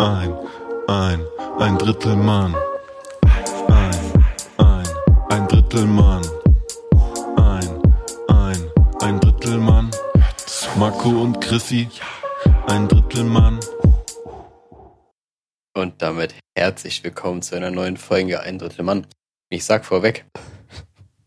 ein, ein, ein Drittel Mann. Ein, ein, ein Drittel Mann. Ein, ein, ein Drittel Mann. Marco und Chrissy, ein Drittel Mann. Und damit herzlich willkommen zu einer neuen Folge Ein Drittel Mann. Ich sag vorweg,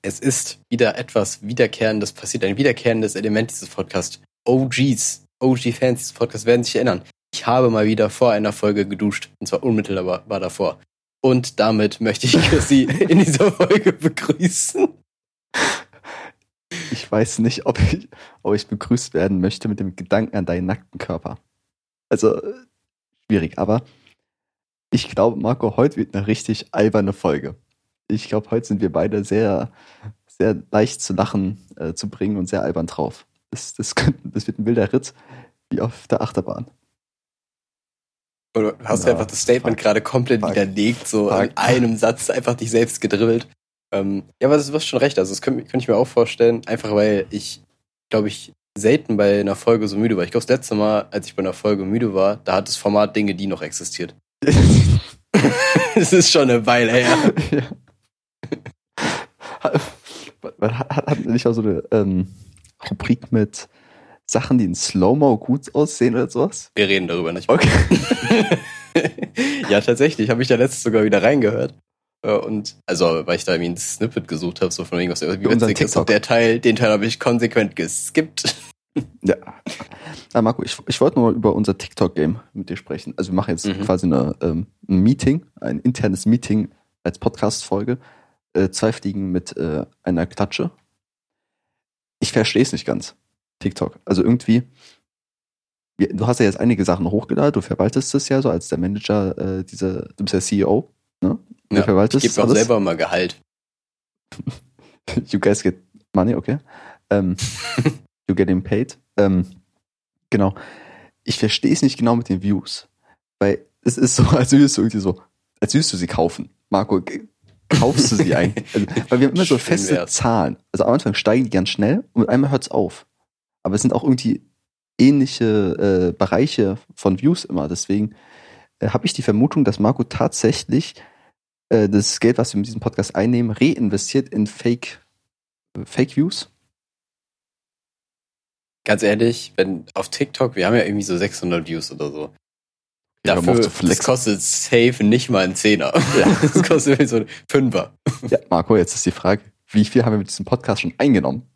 es ist wieder etwas Wiederkehrendes passiert, ein wiederkehrendes Element dieses Podcasts. OGs, OG-Fans dieses Podcasts werden sich erinnern. Ich habe mal wieder vor einer Folge geduscht, und zwar unmittelbar war davor. Und damit möchte ich Chrissy in dieser Folge begrüßen. Ich weiß nicht, ob ich, ob ich begrüßt werden möchte mit dem Gedanken an deinen nackten Körper. Also, schwierig, aber ich glaube, Marco, heute wird eine richtig alberne Folge. Ich glaube, heute sind wir beide sehr, sehr leicht zu lachen äh, zu bringen und sehr albern drauf. Das, das, das wird ein wilder Ritt, wie auf der Achterbahn. Oder hast ja, du einfach das Statement gerade komplett fuck, widerlegt, so fuck. in einem Satz einfach dich selbst gedribbelt. Ähm, ja, aber du hast schon recht. Also, das könnte, könnte ich mir auch vorstellen, einfach weil ich, glaube ich, selten bei einer Folge so müde war. Ich glaube, das letzte Mal, als ich bei einer Folge müde war, da hat das Format Dinge, die noch existiert. Es ist schon eine Weile her. Ja. Hat, hat, hat nicht auch so eine ähm, Rubrik mit Sachen, die in Slow-Mo gut aussehen oder sowas? Wir reden darüber nicht. Okay. ja, tatsächlich. Habe ich da letztens sogar wieder reingehört. Und also, weil ich da irgendwie ein Snippet gesucht habe, so von irgendwas, wie witzig ist. Und der Teil, den Teil habe ich konsequent geskippt. Ja. Na, Marco, ich, ich wollte nur über unser TikTok-Game mit dir sprechen. Also wir machen jetzt mhm. quasi eine, ähm, ein Meeting, ein internes Meeting als Podcast-Folge. Äh, zwei Fliegen mit äh, einer Klatsche. Ich verstehe es nicht ganz. TikTok. Also irgendwie, du hast ja jetzt einige Sachen hochgeladen, du verwaltest es ja so als der Manager, äh, diese, du bist ja CEO, ne? Du ja, verwaltest ich gebe auch selber mal Gehalt. you guys get money, okay. Ähm, you getting paid. Ähm, genau. Ich verstehe es nicht genau mit den Views. Weil es ist so, als würdest du irgendwie so, als würdest du sie kaufen. Marco, kaufst du sie eigentlich? Also, weil wir haben immer so feste. Zahlen. Also am Anfang steigen die ganz schnell und einmal hört es auf aber es sind auch irgendwie ähnliche äh, Bereiche von Views immer. Deswegen äh, habe ich die Vermutung, dass Marco tatsächlich äh, das Geld, was wir mit diesem Podcast einnehmen, reinvestiert in Fake, äh, Fake Views. Ganz ehrlich, wenn auf TikTok, wir haben ja irgendwie so 600 Views oder so. Dafür, das kostet safe nicht mal einen Zehner. Ja. Das kostet so ein Fünfer. Ja, Marco, jetzt ist die Frage, wie viel haben wir mit diesem Podcast schon eingenommen?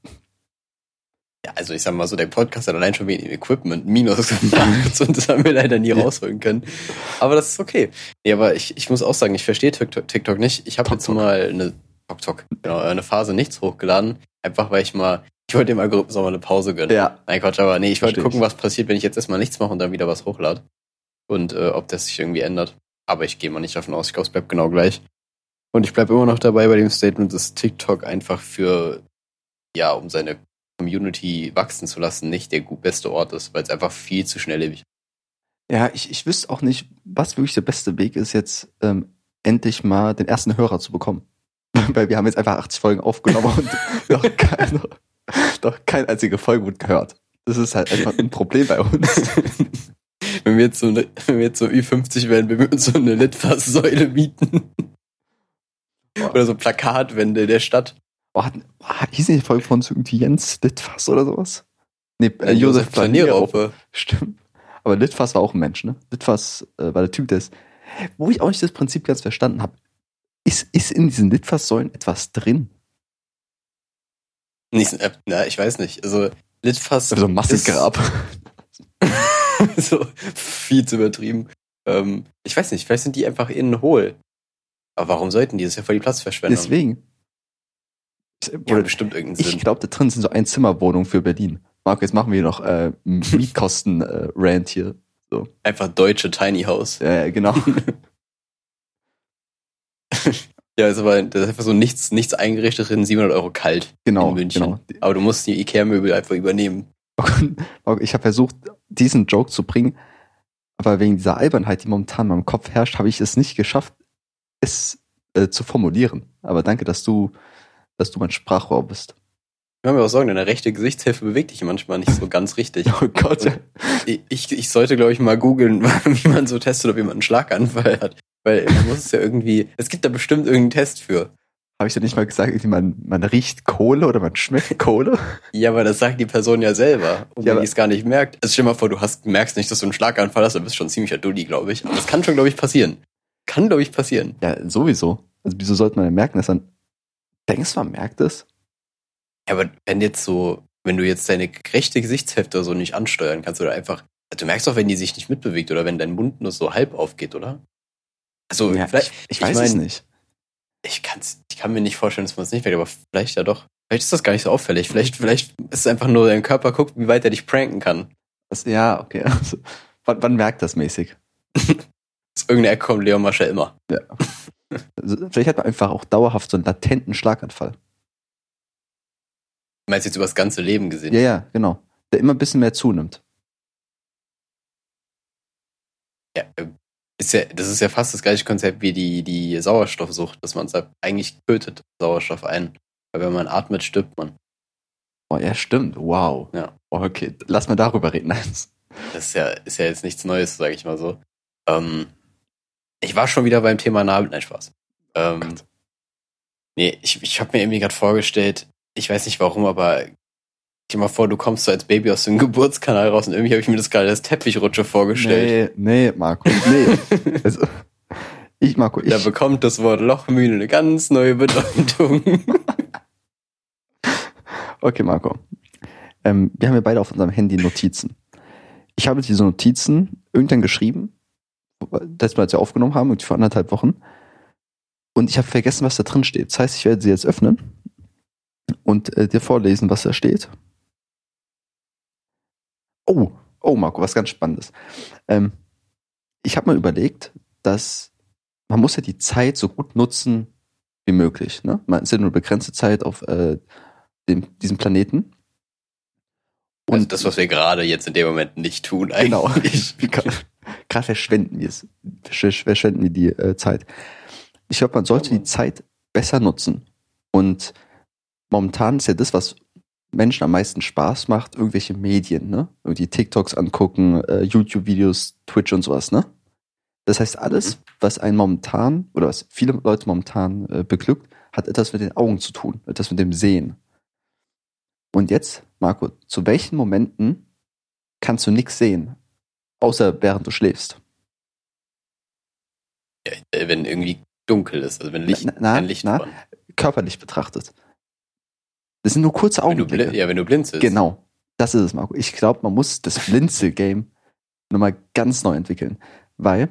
Ja, also ich sag mal so, der Podcast hat allein schon wegen Equipment Minus gemacht und das haben wir leider nie rausholen können. Aber das ist okay. Nee, aber ich, ich muss auch sagen, ich verstehe TikTok, TikTok nicht. Ich habe jetzt mal eine TikTok, genau, eine Phase nichts hochgeladen, einfach weil ich mal, ich wollte dem Algorithmus auch mal eine Pause gönnen. Ja. Nein, Quatsch, aber nee, ich wollte gucken, was passiert, wenn ich jetzt erstmal nichts mache und dann wieder was hochlade. Und äh, ob das sich irgendwie ändert. Aber ich gehe mal nicht davon aus, ich glaube, es bleibt genau gleich. Und ich bleibe immer noch dabei bei dem Statement, dass TikTok einfach für, ja, um seine Community wachsen zu lassen, nicht der beste Ort ist, weil es einfach viel zu schnelllebig ist. Ja, ich, ich wüsste auch nicht, was wirklich der beste Weg ist, jetzt ähm, endlich mal den ersten Hörer zu bekommen. weil wir haben jetzt einfach 80 Folgen aufgenommen und noch, keine, noch keine einzige Folge wurde gehört. Das ist halt einfach ein Problem bei uns. wenn wir jetzt so, eine, wenn wir jetzt so Ü50 werden, wenn wir uns so eine Litfaßsäule mieten. Oder so Plakatwände der Stadt. Oh, hieß nicht die Folge von irgendwie Jens Litfass oder sowas? Nee, äh, Josef Planierraupe. Stimmt. Aber Litfass war auch ein Mensch, ne? Litfass äh, war der Typ, der ist. Wo ich auch nicht das Prinzip ganz verstanden habe. Ist, ist in diesen Litfaßsäulen etwas drin? Nicht, äh, na, ich weiß nicht. Also, Litfass. Also Massengrab. so viel zu übertrieben. Ähm, ich weiß nicht, vielleicht sind die einfach innen hohl. Aber warum sollten die? Das ist ja voll die Platzverschwendung. Deswegen. Oder bestimmt irgendeinen Sinn. Ich glaube, da drin sind so Einzimmerwohnungen für Berlin. Marco, jetzt machen wir noch äh, Mietkosten-Rant äh, hier. So. Einfach deutsche Tiny House. Ja, ja genau. ja, ist aber das ist einfach so nichts, nichts eingerichtet drin, 700 Euro kalt genau, in München. Genau. Aber du musst die Ikea-Möbel einfach übernehmen. Ich habe versucht, diesen Joke zu bringen, aber wegen dieser Albernheit, die momentan in meinem Kopf herrscht, habe ich es nicht geschafft, es äh, zu formulieren. Aber danke, dass du dass du mein Sprachrohr bist. kann mir auch sagen, deine rechte Gesichtshälfte bewegt dich manchmal nicht so ganz richtig. Oh Gott. Und ich, ich sollte, glaube ich, mal googeln, wie man so testet, ob jemand einen Schlaganfall hat. Weil man muss es ja irgendwie, es gibt da bestimmt irgendeinen Test für. Habe ich ja nicht mal gesagt, man, man riecht Kohle oder man schmeckt Kohle? Ja, aber das sagt die Person ja selber. Und Ja, wenn die es gar nicht merkt. Also stell dir mal vor, du hast, merkst nicht, dass du einen Schlaganfall hast, dann bist du schon ziemlicher Dulli, glaube ich. Aber das kann schon, glaube ich, passieren. Kann, glaube ich, passieren. Ja, sowieso. Also wieso sollte man denn merken, dass man. Denkst du, man merkt es? Ja, aber wenn jetzt so, wenn du jetzt deine rechte Gesichtshälfte so nicht ansteuern kannst oder einfach, also du merkst doch, wenn die sich nicht mitbewegt oder wenn dein Mund nur so halb aufgeht, oder? Also, Ja, vielleicht, Ich weiß es nicht. ich kann's, ich kann mir nicht vorstellen, dass man es nicht merkt, aber vielleicht ja doch. Vielleicht ist das gar nicht so auffällig. Vielleicht, vielleicht ist es einfach nur dein Körper guckt, wie weit er dich pranken kann. Das, ja, okay. Also, wann, wann merkt das mäßig? Aus irgendeiner Ecke kommt Leon Mascher immer. Also, vielleicht hat man einfach auch dauerhaft so einen latenten Schlaganfall. Du meinst jetzt über das ganze Leben gesehen? Ja, ja, genau. Der immer ein bisschen mehr zunimmt. Ja, äh, ist ja, das ist ja fast das gleiche Konzept wie die, die Sauerstoffsucht, dass man sagt, eigentlich tötet Sauerstoff ein. Weil wenn man atmet, stirbt man. Oh, ja, stimmt. Wow. Ja. Oh, okay, lass mal darüber reden. Das ist ja, ist ja jetzt nichts Neues, sage ich mal so. Ähm, ich war schon wieder beim Thema Nabel, nein, Spaß. Ähm, Gott. nee, ich, ich habe mir irgendwie gerade vorgestellt, ich weiß nicht warum, aber stell dir mal vor, du kommst so als Baby aus dem Geburtskanal raus und irgendwie habe ich mir das gerade als Teppichrutsche vorgestellt. Nee, nee, Marco, nee. also, ich, Marco, ich. Da bekommt das Wort Lochmühle eine ganz neue Bedeutung. Okay, Marco. Ähm, wir haben ja beide auf unserem Handy Notizen. Ich habe diese Notizen irgendwann geschrieben, das wir jetzt ja aufgenommen haben, irgendwie vor anderthalb Wochen. Und ich habe vergessen, was da drin steht. Das heißt, ich werde sie jetzt öffnen und äh, dir vorlesen, was da steht. Oh, oh, Marco, was ganz Spannendes. Ähm, ich habe mal überlegt, dass man muss ja die Zeit so gut nutzen wie möglich. Ne? Man ist ja nur begrenzte Zeit auf äh, dem, diesem Planeten. Also das, was wir gerade jetzt in dem Moment nicht tun Genau. Gerade verschwenden wir es. Versch- Verschwenden wir die äh, Zeit. Ich glaube, man sollte die Zeit besser nutzen. Und momentan ist ja das, was Menschen am meisten Spaß macht, irgendwelche Medien, ne? Irgendwie TikToks angucken, äh, YouTube-Videos, Twitch und sowas, ne? Das heißt, alles, was einen momentan, oder was viele Leute momentan äh, beglückt, hat etwas mit den Augen zu tun, etwas mit dem Sehen. Und jetzt, Marco, zu welchen Momenten kannst du nichts sehen? Außer während du schläfst. Ja, äh, wenn irgendwie dunkel ist, also wenn Licht, Na, na, kein Licht na, dran. Körperlich betrachtet. Das sind nur kurze Wenn Augenblicke. bli- ja, wenn du blinzelst. Genau. Das ist es, Marco. Ich glaube, man muss das Blinzel-Game nochmal ganz neu entwickeln. Weil,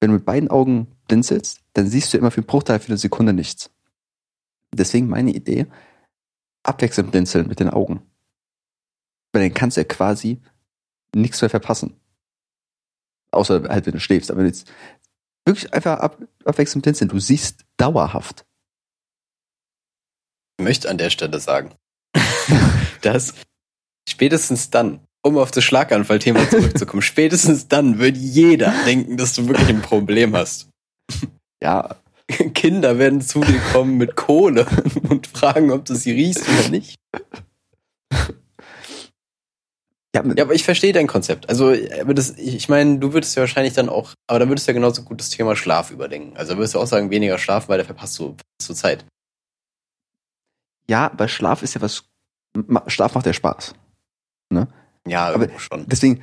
wenn du mit beiden Augen blinzelst, dann siehst du immer für einen Bruchteil für eine Sekunde nichts. Deswegen meine Idee, abwechselnd blinzeln mit den Augen. Weil dann kannst du ja quasi nichts mehr verpassen. Außer halt, wenn du schläfst. Aber wenn du jetzt wirklich einfach ab, abwechselnd blinzeln, du siehst dauerhaft. Ich möchte an der Stelle sagen, dass spätestens dann, um auf das Schlaganfallthema zurückzukommen, spätestens dann wird jeder denken, dass du wirklich ein Problem hast. Ja, Kinder werden zu dir kommen mit Kohle und fragen, ob du sie riechst oder nicht. Ja, Ja, aber ich verstehe dein Konzept. Also, aber das, ich meine, du würdest ja wahrscheinlich dann auch, aber da würdest du ja genauso gut das Thema Schlaf überdenken. Also würdest du auch sagen, weniger schlafen, weil da verpasst du, verpasst du Zeit. ja, aber Schlaf ist ja was. Schlaf macht ja Spaß. Ja, Aber- schon. Deswegen,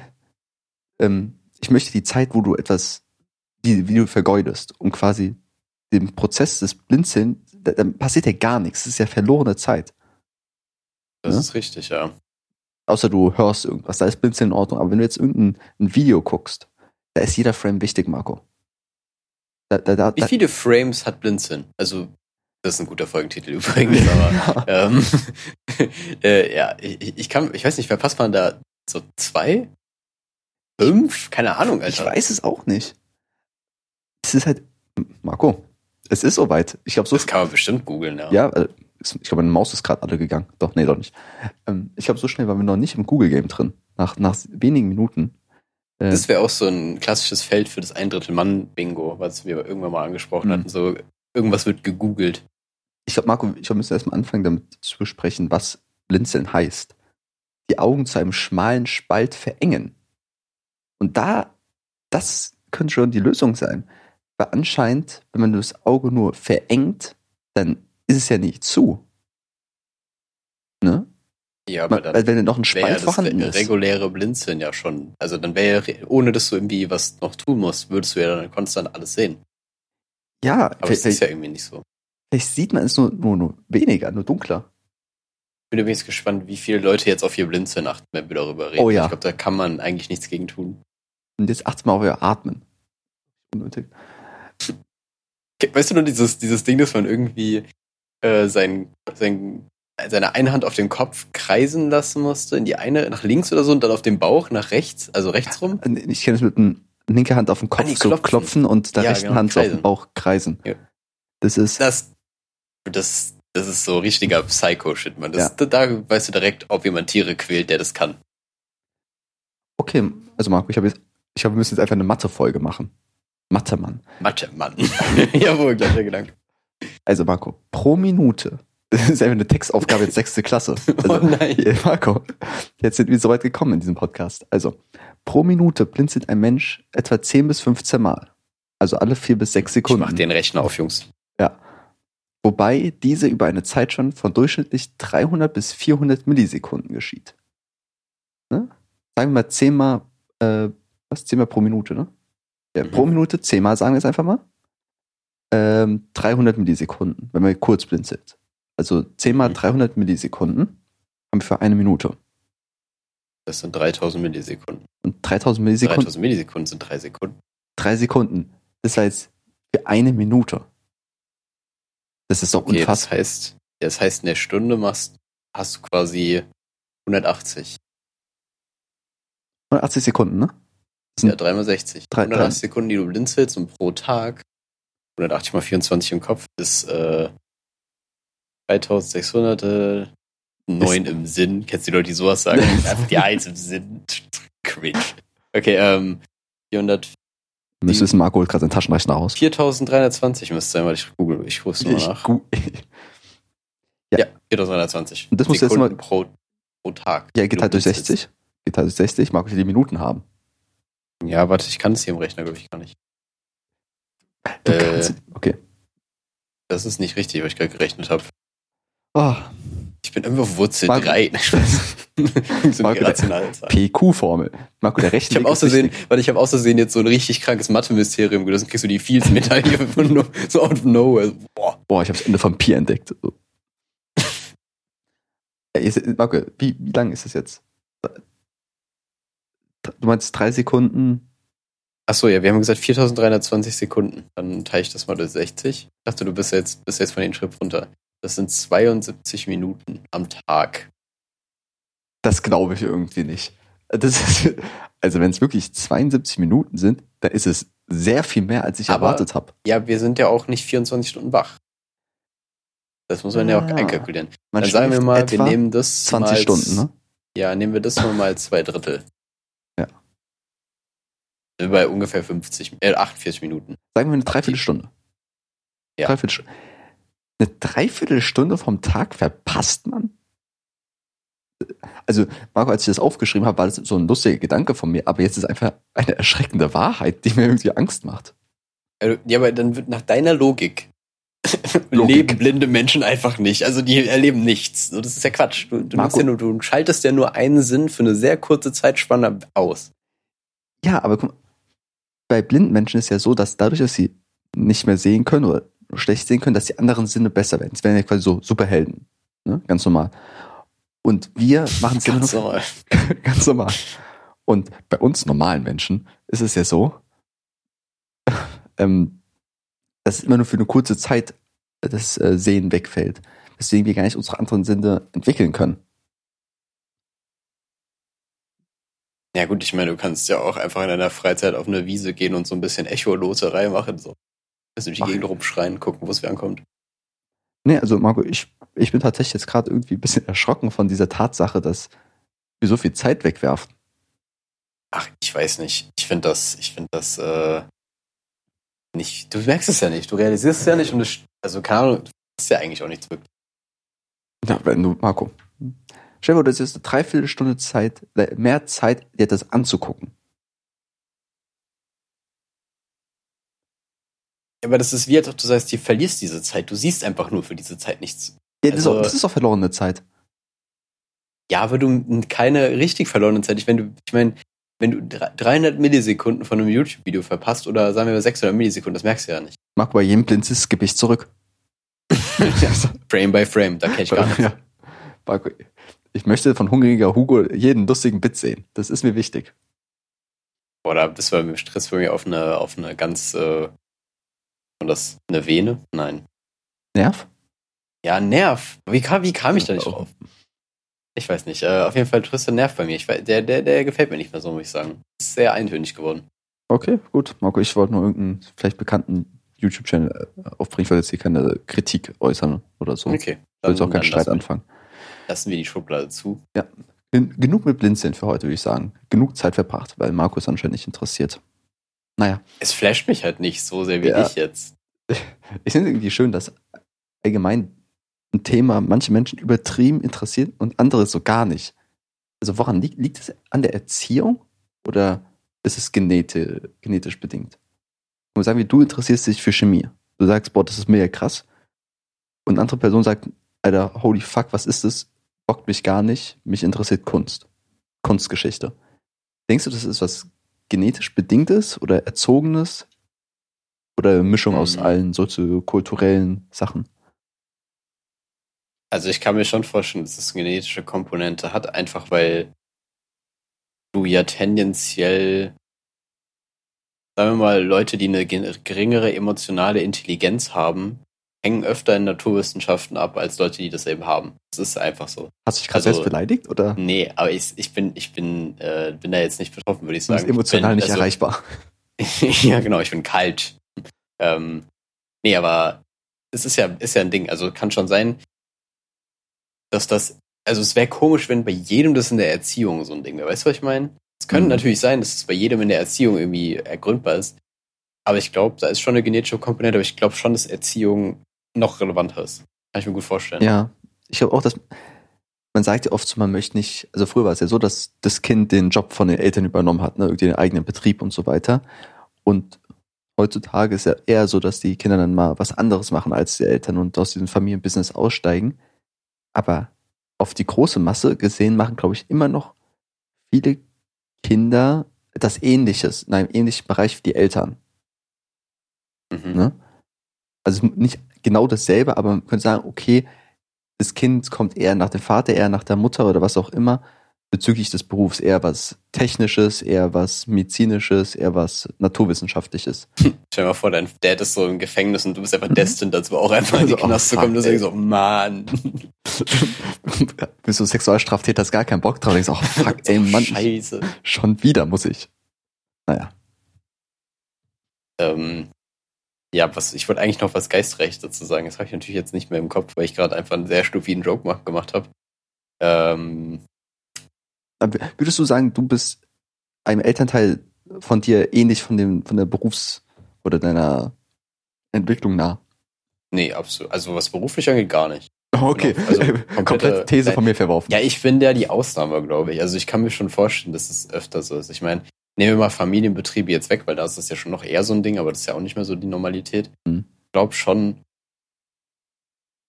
ähm, ich möchte die Zeit, wo du etwas, die, wie du vergeudest, um quasi den Prozess des Blinzeln, da, dann passiert ja gar nichts. Das ist ja verlorene Zeit. Das Ja. ist richtig, ja. Außer du hörst irgendwas, da ist Blinzeln in Ordnung. Aber wenn du jetzt irgendein ein Video guckst, da ist jeder Frame wichtig, Marco. Da, da, da, Wie viele Frames hat Blinzeln? Also, das ist ein guter Folgentitel übrigens, aber ähm, äh, ja, ich, ich kann, ich weiß nicht, verpasst man da so zwei? Fünf? Keine Ahnung, ich Alter. weiß es auch nicht. Es ist halt, Marco, es ist soweit. Ich glaube, so Das kann man bestimmt googeln, ja. Ja, ist- ich glaube, meine Maus ist gerade alle gegangen. Doch, nee, doch nicht. Ähm, ich glaube, so schnell waren wir noch nicht im Google-Game drin. Nach, nach wenigen Minuten. Äh, Das wäre auch so ein klassisches Feld für das Ein Drittel Mann-Bingo, was wir irgendwann mal angesprochen Mhm. hatten. So, irgendwas wird gegoogelt. Ich glaube, Marco, ich glaub, wir müssen erstmal anfangen, damit zu besprechen, was Blinzeln heißt. Die Augen zu einem schmalen Spalt verengen. Und da, das könnte schon die Lösung sein. Weil anscheinend, wenn man das Auge nur verengt, dann ist es ja nicht zu. Ne? Ja, aber dann weil wenn noch ein ja Spalt das vorhanden re- ist. reguläre Blinzeln ja schon. Also dann wäre ja, ohne dass du irgendwie was noch tun musst, würdest du ja dann konstant alles sehen. Ja, Aber es ist ja irgendwie nicht so. vielleicht sieht man es nur, nur, nur weniger, nur dunkler. Ich bin übrigens gespannt, wie viele Leute jetzt auf ihr Blinzeln achten, wenn wir darüber reden. Oh ja. Ich glaube, da kann man eigentlich nichts gegen tun. Und jetzt achtet mal auf euer Atmen. Unnötig. Weißt du nur dieses, dieses Ding, dass man irgendwie äh, sein, sein, seine eine Hand auf dem Kopf kreisen lassen musste, in die eine nach links oder so und dann auf dem Bauch nach rechts, also rechts rum? Ich kenne es mit dem linke Hand auf den Kopf Ah, so klopfen. klopfen und der Ja, rechten genau, Hand so auf den. Bauch kreisen. Ja. Das ist, Das, das, das ist so richtiger Psycho-Shit, man. Das, Ja. da, da weißt du direkt, ob jemand Tiere quält, der das kann. okay, also Marco, ich habe jetzt, ich glaube, wir müssen jetzt einfach eine Mathe-Folge machen. Mathe, Mann. Mathe, Mann. Jawohl, gleicher Gedanke. Also Marco, pro Minute, das ist einfach eine Textaufgabe jetzt sechste Klasse. Also, oh nein. Marco, jetzt sind wir so weit gekommen in diesem Podcast. Also, pro Minute blinzelt ein Mensch etwa 10 bis 15 Mal. Also alle vier bis sechs Ich Sekunden. mach den Rechner auf, Jungs. Ja. Wobei diese über eine Zeitspanne von durchschnittlich 300 bis 400 Millisekunden geschieht. Ne? Sagen wir mal 10 mal, äh, was? 10 mal pro Minute, ne? Ja, Mhm. pro Minute 10 mal, sagen wir es einfach mal. Ähm, 300 Millisekunden, wenn man kurz blinzelt. Also 10 mal Mhm. 300 Millisekunden haben wir für eine Minute. Das sind 3000 Millisekunden. Und 3000 Millisekunden, 3000 Millisekunden sind drei Sekunden. drei Sekunden. Das heißt, für eine Minute. Das ist doch Okay, das unfassbar. heißt, das heißt, in der Stunde machst, hast du quasi 180. 180 Sekunden, ne? Das sind Ja, 3 mal 60. Drei- 180 Sekunden, die du blinzelst und pro Tag 180 mal 24 im Kopf ist äh, 3600, äh, 9 im Sinn. Kennst du die Leute, die sowas sagen? Einfach die 1 im Sinn. Cringe. Okay, ähm, 400, Müsste wissen, Marco holt gerade seinen Taschenrechner raus. 4320 müsste sein, weil ich google. Ich rufe es mal nach. gu- Ja, 4320. Und das musst du jetzt mal- pro, pro Tag. Ja, Du halt durch blinzelst. 60. Geht halt durch 60. Marco will die Minuten haben. Ja, warte, ich kann es hier im Rechner, glaube ich, gar nicht. Du Äh. kannst, okay. Das ist nicht richtig, was ich gerade gerechnet habe. Oh, Ich bin irgendwo Wurzel Marco- 3. so Marco, eine irrationale Zahl. PQ-Formel. Marco, der Rechenweg Ich wichtig. weil ich habe außersehen jetzt so ein richtig krankes Mathe-Mysterium gelöst und kriegst du die Fields-Medaille von so out of nowhere. Boah. Boah, ich habe das Ende vom Pi entdeckt. Marco, wie, wie lang ist das jetzt? Du meinst drei Sekunden? Achso, ja, wir haben gesagt 4320 Sekunden. Dann teile ich das mal durch 60. Ich dachte, du bist jetzt, bist jetzt von den Schritt runter. Das sind 72 Minuten am Tag. Das glaube ich irgendwie nicht. Ist, also wenn es wirklich 72 Minuten sind, dann ist es sehr viel mehr, als ich Aber- erwartet habe. Ja, wir sind ja auch nicht 24 Stunden wach. Das muss man ja auch Ah. einkalkulieren. Man Dann sagen wir mal, wir nehmen das 20 mal Stunden, ne? Ja, nehmen wir das mal mal zwei Drittel. Bei ungefähr 50, äh, 48 Minuten. Sagen wir eine Dreiviertelstunde. Ja. Dreiviertelstunde. Eine Dreiviertelstunde vom Tag verpasst man? Also, Marco, als ich das aufgeschrieben habe, war das so ein lustiger Gedanke von mir, aber jetzt ist einfach eine erschreckende Wahrheit, die mir irgendwie Angst macht. Also, Ja, aber dann wird nach deiner Logik, Logik. leben blinde Menschen einfach nicht. Also die erleben nichts. So, das ist ja Quatsch. Du, du, ja nur, du schaltest ja nur einen Sinn für eine sehr kurze Zeitspanne aus. Ja, aber guck mal, bei blinden Menschen ist ja so, dass dadurch, dass sie nicht mehr sehen können oder schlecht sehen können, dass die anderen Sinne besser werden. Es werden ja quasi so Superhelden. Ne? Ganz normal. Und wir machen es ja Ganz normal. Ganz normal. Und bei uns normalen Menschen ist es ja so, ähm, dass immer nur für eine kurze Zeit das äh, Sehen wegfällt. Deswegen wir gar nicht unsere anderen Sinne entwickeln können. Ja gut, ich meine, du kannst ja auch einfach in deiner Freizeit auf eine Wiese gehen und so ein bisschen Echoloserei machen. So. Bisschen durch die Gegend rumschreien, gucken, wo es wieder ankommt. Nee, also Marco, ich, ich bin tatsächlich jetzt gerade irgendwie ein bisschen erschrocken von dieser Tatsache, dass wir so viel Zeit wegwerfen. Ach, ich weiß nicht. Ich finde das, ich finde das, äh, nicht, du merkst es ja nicht, du realisierst es ja nicht und es, also keine Ahnung, Das ist ja eigentlich auch nichts wirklich. Ja, wenn du, Marco. Stell dir vor, das ist eine Dreiviertelstunde Zeit, äh, mehr Zeit, dir das anzugucken. Aber das ist wie, als ob du sagst, du verlierst diese Zeit. Du siehst einfach nur für diese Zeit nichts. Ja, das, ist Also- auch, das ist auch verlorene Zeit. Ja, aber du keine richtig verlorene Zeit. Ich, wenn du, ich meine, wenn du dre- 300 Millisekunden von einem YouTube-Video verpasst oder sagen wir mal 600 Millisekunden, das merkst du ja nicht. Marco, bei jedem Blinz ist, gebe ich zurück. Frame by Frame, da kenn ich gar nichts. Ja. Marco, ich möchte von hungriger Hugo jeden lustigen Bit sehen. Das ist mir wichtig. Oder das war mit dem Stress für mich auf eine, auf eine ganz, äh, das, eine Vene? Nein. Nerv? Ja, Nerv. Wie kam, wie kam ich da nicht drauf? Ich weiß nicht. Äh, auf jeden Fall Tristan nervt bei mir. Ich, der, der, der gefällt mir nicht mehr so, muss ich sagen. Ist sehr eintönig geworden. Okay, gut. Marco, ich wollte nur irgendeinen vielleicht bekannten YouTube-Channel äh, aufbringen. Ich wollte jetzt hier keine Kritik äußern oder so. Ich Okay. will jetzt auch keinen Streit anfangen. Lassen wir die Schublade zu. Gen genug mit Blinzeln für heute, würde ich sagen. Genug Zeit verbracht, weil Marco ist anscheinend nicht interessiert. Naja, Es flasht mich halt nicht so sehr wie Ja. dich jetzt. ich finde es irgendwie schön, dass allgemein ein Thema manche Menschen übertrieben interessiert und andere so gar nicht. Also woran liegt, liegt es an der Erziehung oder ist es geneti genetisch bedingt? Und sagen wir, du interessierst dich für Chemie. Du sagst, boah, das ist mega krass. Und eine andere Person sagt, Alter, holy fuck, was ist das? Bockt mich gar nicht. Mich interessiert Kunst. Kunstgeschichte. Denkst du, das ist was genetisch bedingtes oder erzogenes? Oder eine Mischung aus Mhm. allen soziokulturellen Sachen? Also ich kann mir schon vorstellen, dass es eine genetische Komponente hat, einfach weil du ja tendenziell, sagen wir mal, Leute, die eine ge- geringere emotionale Intelligenz haben, hängen öfter in Naturwissenschaften ab als Leute, die das eben haben. Das ist einfach so. Hast du dich gerade Also- selbst beleidigt oder Nee, aber ich, ich bin, ich bin, äh, bin da jetzt nicht betroffen, würde ich du sagen. bist emotional bin, nicht also- erreichbar? ja, genau, ich bin kalt. Ähm, nee, aber es ist ja, ist ja ein Ding. Also kann schon sein, dass das, also es wäre komisch, wenn bei jedem das in der Erziehung so ein Ding wäre. Weißt du, was ich meine? Es könnte Mhm. natürlich sein, dass es bei jedem in der Erziehung irgendwie ergründbar ist. Aber ich glaube, da ist schon eine genetische Komponente, aber ich glaube schon, dass Erziehung noch relevanter ist. Kann ich mir gut vorstellen. Ja, ich glaube auch, dass man sagt ja oft so, man möchte nicht, also früher war es ja so, dass das Kind den Job von den Eltern übernommen hat, ne, irgendwie den eigenen Betrieb und so weiter. Und heutzutage ist ja eher so, dass die Kinder dann mal was anderes machen als die Eltern und aus diesem Familienbusiness aussteigen. Aber auf die große Masse gesehen machen, glaube ich, immer noch viele Kinder das Ähnliches, in einem ähnlichen Bereich wie die Eltern. Mhm. Ne? Also nicht genau dasselbe, aber man könnte sagen, okay, das Kind kommt eher nach dem Vater, eher nach der Mutter oder was auch immer, bezüglich des Berufs eher was Technisches, eher was Medizinisches, eher was Naturwissenschaftliches. Stell dir mal vor, dein Dad ist so im Gefängnis und du bist einfach destined dazu auch einfach in die Also, oh, Knast zu fuck, kommen. Du denkst so, Mann. Bist du Sexualstraftäter, hast gar keinen Bock drauf, denkst, oh fuck, ey Mann, Scheiße. schon wieder muss ich. Naja, Ähm, ja, was, ich wollte eigentlich noch was Geistreiches dazu sagen. Das habe ich natürlich jetzt nicht mehr im Kopf, weil ich gerade einfach einen sehr stupiden Joke mach, gemacht habe. Ähm, würdest du sagen, du bist einem Elternteil von dir ähnlich von dem, von der Berufs- oder deiner Entwicklung nah? nee, absolut. Also was beruflich angeht, gar nicht. Okay, Genau, also komplette, komplette- These von mir verworfen. Ja, ich bin ja die Ausnahme, glaube ich. Also ich kann mir schon vorstellen, dass es öfter so ist. Ich meine, nehmen wir mal Familienbetriebe jetzt weg, weil da ist das ja schon noch eher so ein Ding, aber das ist ja auch nicht mehr so die Normalität. Mhm. Ich glaube schon.